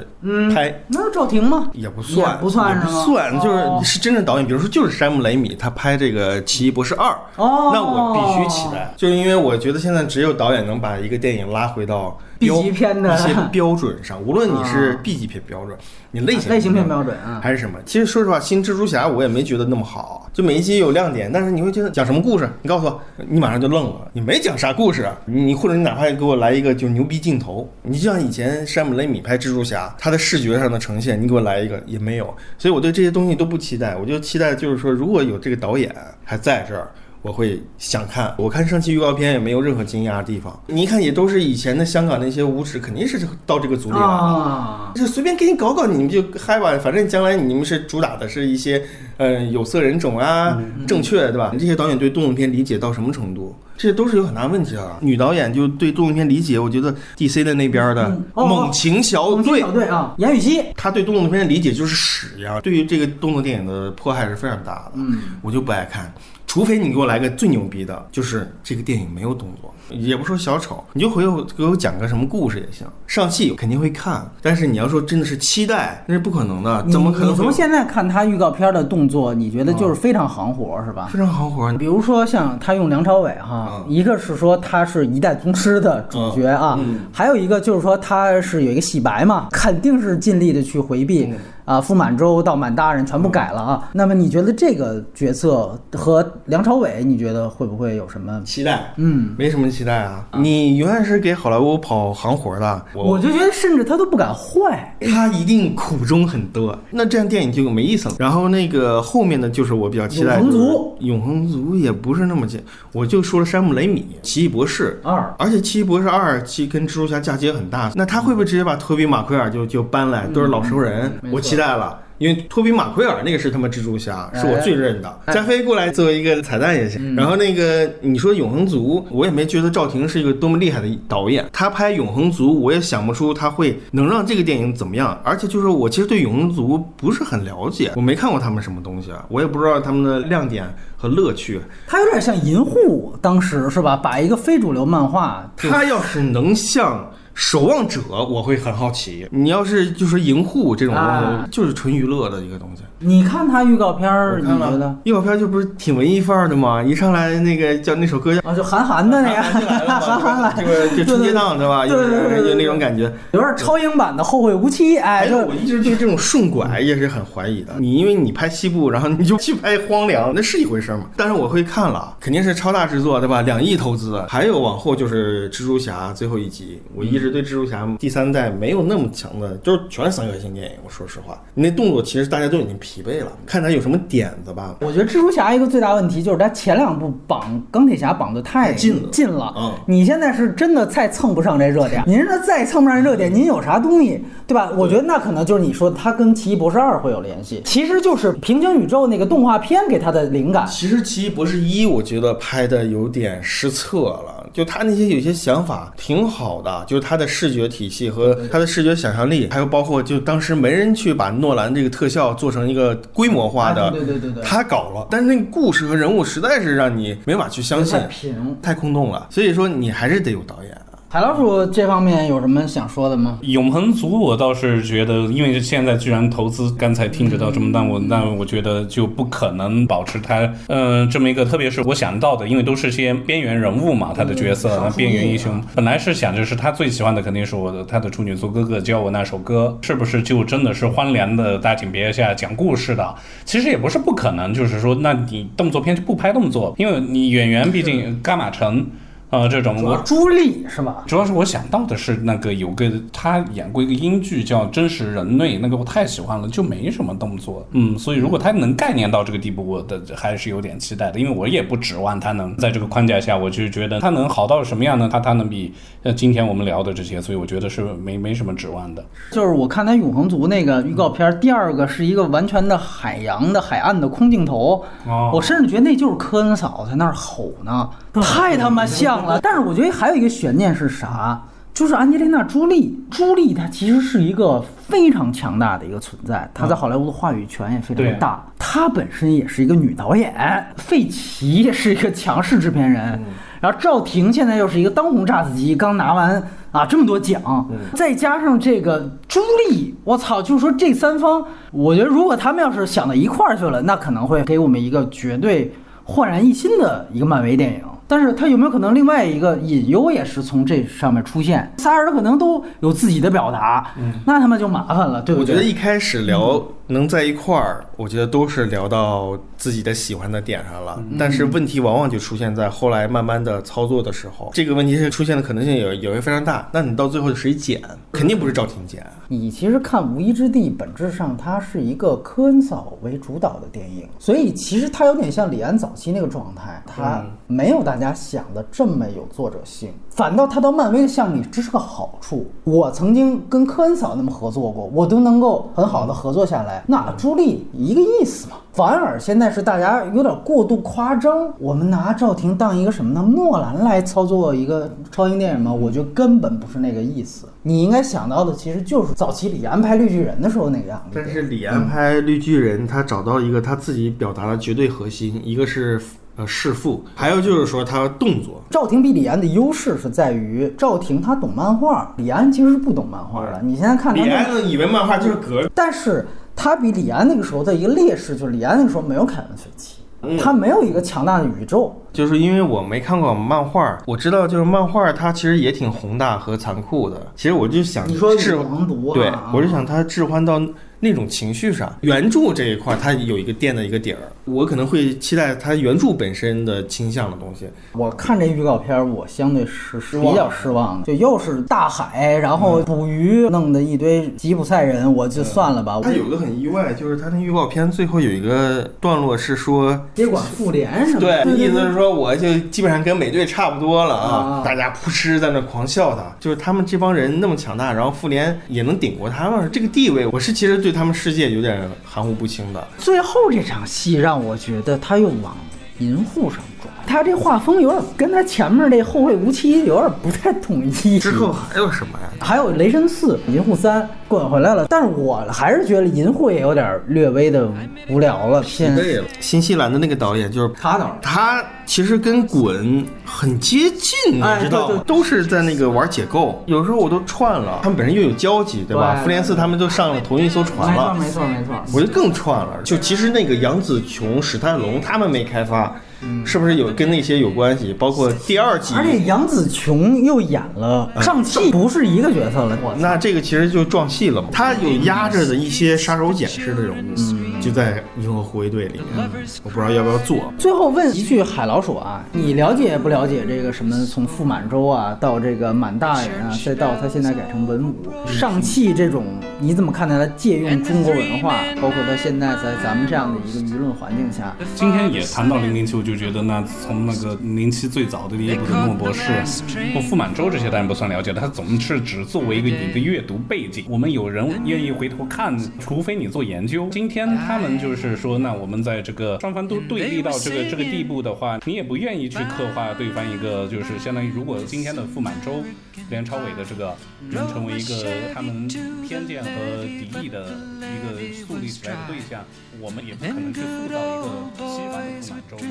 拍。那赵婷吗？也不算，也不算也不是吗算，就是哦是真正导演，比如说就是山姆雷米，他拍这个《奇异博士二》，哦那我必须期待，就是因为我觉得现在只有导演能把一个电影拉回到标级片的一些标准上，无论你是啊 B 级片标准，你类型类型片标准啊还是什么？其实说实话，新蜘蛛侠我也没觉得那么好，就每一集有亮点，但是你会觉得讲什么故事？你告诉我，你马上就愣了，你没讲啥故事你或者你哪怕给我来一个就牛逼镜头，你就像以前山姆雷米拍蜘蛛侠，他的视觉上的呈现，你给我来一个也没有，所以我对这些东西都不期待，我就期待就是说，如果有这个导演还在这儿。我会想看，我看上期预告片也没有任何惊讶的地方。你一看也都是以前的香港那些武指，肯定是到这个组里来的。啊，就随便给你搞搞，你们就嗨吧。反正将来你们是主打的是一些，呃，有色人种啊，正确对吧？这些导演对动作片理解到什么程度？这些都是有很大问题的。女导演就对动作片理解，我觉得 DC 的那边的哦猛禽小队猛小，队啊，严雨希，他对动作片的理解就是屎一样，对于这个动作电影的迫害是非常大的。嗯，我就不爱看，除非你给我来个最牛逼的，就是这个电影没有动作，也不说小丑，你就回头给我讲个什么故事也行。上戏肯定会看，但是你要说真的是期待，那是不可能的，怎么可能？你从现在看他预告片的动作，你觉得就是非常行活，是吧？非常行活，比如说像他用梁朝伟哈，嗯一个是说他是一代宗师的主角啊，嗯还有一个就是说他是有一个洗白嘛，肯定是尽力的去回避、嗯啊，傅满洲到满大人全部改了啊。那么你觉得这个角色和梁朝伟，你觉得会不会有什么？期待，嗯，没什么期待啊。你永远是给好莱坞跑行活的，我就觉得甚至他都不敢坏。他一定苦衷很多，那这样电影就没意思了。然后那个后面的，就是我比较期待永恒族。永恒族也不是那么简，我就说了山姆雷米、奇异博士。二。而且奇异博士二其跟蜘蛛侠嫁接很大，那他会不会直接把托比马奎尔就就搬来，都是老熟人，嗯我期待了。因为托比马奎尔那个是他妈蜘蛛侠，是我最认的。加菲过来作为一个彩蛋也行。然后那个你说永恒族，我也没觉得赵婷是一个多么厉害的导演。他拍永恒族，我也想不出他会能让这个电影怎么样。而且就是我其实对永恒族不是很了解，我没看过他们什么东西啊，我也不知道他们的亮点和乐趣。他有点像银护，当时是吧？把一个非主流漫画就他要是能像。守望者，我会很好奇。你要是就是银护这种东西，啊就是纯娱乐的一个东西。你看他预告片儿，你看觉得了？预告片就不是挺文艺范儿的吗？一上来那个叫那首歌叫啊，就韩寒的那个，韩寒就来了 韩寒，来，就是就春节档对吧？对对对对对有有那种感觉。有点超英版的《后会无期》，哎，就我一直对这种顺拐也是很怀疑的。你因为你拍西部，然后你就去拍荒凉，那是一回事吗？但是我会看了，肯定是超大制作，对吧？两亿投资，还有往后就是蜘蛛侠最后一集。我一直对蜘蛛侠第三代没有那么强的，就是全是三角形电影。我说实话，那动作其实大家都已经疲惫了，看他有什么点子吧。我觉得蜘蛛侠一个最大问题就是他前两部绑钢铁侠绑的太太近了近了，嗯你现在是真的再蹭不上这热点，您这再蹭不上热点，您有啥东西，对吧？我觉得那可能就是你说他跟奇异博士二会有联系，其实就是平行宇宙那个动画片给他的灵感。其实《奇异博士一》我觉得拍的有点失策了，就他那些有些想法挺好的，就是他的视觉体系和他的视觉想象力，还有包括就当时没人去把诺兰这个特效做成一个规模化的，啊对对对对对他搞了，但是那个故事和人物实在是让你没法去相信。太空洞了，所以说你还是得有导演。海老鼠这方面有什么想说的吗？永恒族，我倒是觉得，因为现在居然投资，刚才听着到这么大，我那我觉得就不可能保持他，呃，这么一个，特别是我想到的，因为都是些边缘人物嘛，他的角色，那边缘英雄，本来是想着是他最喜欢的，肯定是我的他的处女座哥哥教我那首歌，是不是就真的是荒凉的大井别下讲故事的？其实也不是不可能，就是说，那你动作片就不拍动作，因为你演员毕竟伽马城。呃，这种我朱莉是吧？主要是我想到的是那个有个他演过一个英剧叫《真实人类》，那个我太喜欢了，就没什么动作，嗯，所以如果他能概念到这个地步，我的还是有点期待的，因为我也不指望他能在这个框架下，我就觉得他能好到什么样呢？他他能比呃今天我们聊的这些，所以我觉得是没没什么指望的。就是我看他永恒族那个预告片儿，第二个是一个完全的海洋的海岸的空镜头，哦我甚至觉得那就是科恩嫂在那儿吼呢，太他妈像了。但是我觉得还有一个悬念是啥？就是安吉丽娜·朱莉，朱莉她其实是一个非常强大的一个存在，她在好莱坞的话语权也非常对大。她本身也是一个女导演，费奇也是一个强势制片人，然后赵婷现在又是一个当红炸子鸡，刚拿完啊这么多奖，再加上这个朱莉，我操，就是说这三方，我觉得如果他们要是想到一块儿去了，那可能会给我们一个绝对焕然一新的一个漫威电影。但是他有没有可能另外一个隐忧也是从这上面出现？仨人可能都有自己的表达，那他妈就麻烦了，对不对？我觉得一开始聊能在一块儿，我觉得都是聊到自己的喜欢的点上了。但是问题往往就出现在后来慢慢的操作的时候，这个问题是出现的可能性也也会非常大。那你到最后谁剪？肯定不是赵婷剪。你其实看《无依之地》，本质上它是一个科恩嫂为主导的电影，所以其实它有点像李安早期那个状态，它没有大家想的这么有作者性，反倒它到漫威的项目里，这是个好处。我曾经跟科恩嫂那么合作过，我都能够很好的合作下来，那朱莉一个意思嘛。反而现在是大家有点过度夸张，我们拿赵婷当一个什么呢？诺兰来操作一个超英电影吗？我觉得根本不是那个意思。你应该想到的其实就是早期李安拍《绿巨人》的时候那个样子。但是李安拍《绿巨人》，他找到一个他自己表达的绝对核心，一个是呃弑父，还有就是说他动作。赵婷比李安的优势是在于赵婷她懂漫画，李安其实是不懂漫画的。你现在看他李安呢以为漫画就是格，但是他比李安那个时候的一个劣势就是李安那个时候没有凯文·费奇，嗯他没有一个强大的宇宙。就是因为我没看过漫画，我知道就是漫画它其实也挺宏大和残酷的。其实我就想你说置王毒啊对我就想它置换到那种情绪上。原著这一块它有一个垫的一个底儿，我可能会期待它原著本身的倾向的东西。我看这预告片儿，我相对是是比较失望的，就又是大海，然后捕鱼，弄的一堆吉普赛人，我就算了吧。它有个很意外，就是它那预告片最后有一个段落是说，接管复联什么对，，意思是说我就基本上跟美队差不多了啊啊，大家扑哧在那狂笑他，就是他们这帮人那么强大，然后复联也能顶过他们，这个地位，我是其实对他们世界有点含糊不清的。最后这场戏让我觉得他又往银护上转，他这画风有点跟他前面这后会无期有点不太统一。之后还有什么呀？还有雷神四、银护三滚回来了，但是我还是觉得银护也有点略微的无聊了，疲惫了，新西兰的那个导演就是他导他其实跟滚很接近，哎你知道对对？吗都是在那个玩解构，有时候我都串了，他们本身又有交集，对吧？对复联四他们都上了同一艘船了，没错没错。我就更串了。就其实那个杨紫琼、史泰龙他们没开发，是不是有跟那些有关系？包括第二季，而且杨紫琼又演了上汽，不是一个角色了。那这个其实就撞戏了嘛。他有压着的一些杀手锏式的人物，就在《银河护卫队》里面，我不知道要不要做。最后问一句，海老鼠啊，你了解不了解这个什么从傅满洲啊到这个满大人啊，再到他现在改成文武上汽这种，你怎么看待他借用中国文化，包括他现在在咱们这样的一个舆论环境下，今天也谈到零零七，我就觉得那从那个零零七最早的第一部的莫博士或傅满洲这些当然不算了解，他总是只作为一个你的阅读背景。我们有人愿意回头看，除非你做研究。今天他们就是说，那我们在这个双方都对立到这个这个地步的话，你也不愿意去刻画对方一个就是相当于，如果今天的傅满洲、梁朝伟的这个能成为一个他们偏见和敌意的一个树立起来的对象，我们也不可能去塑造一个西方的傅满洲嘛，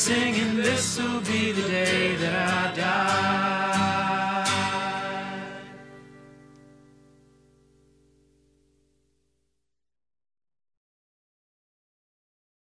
singing, This'll be the day that I die.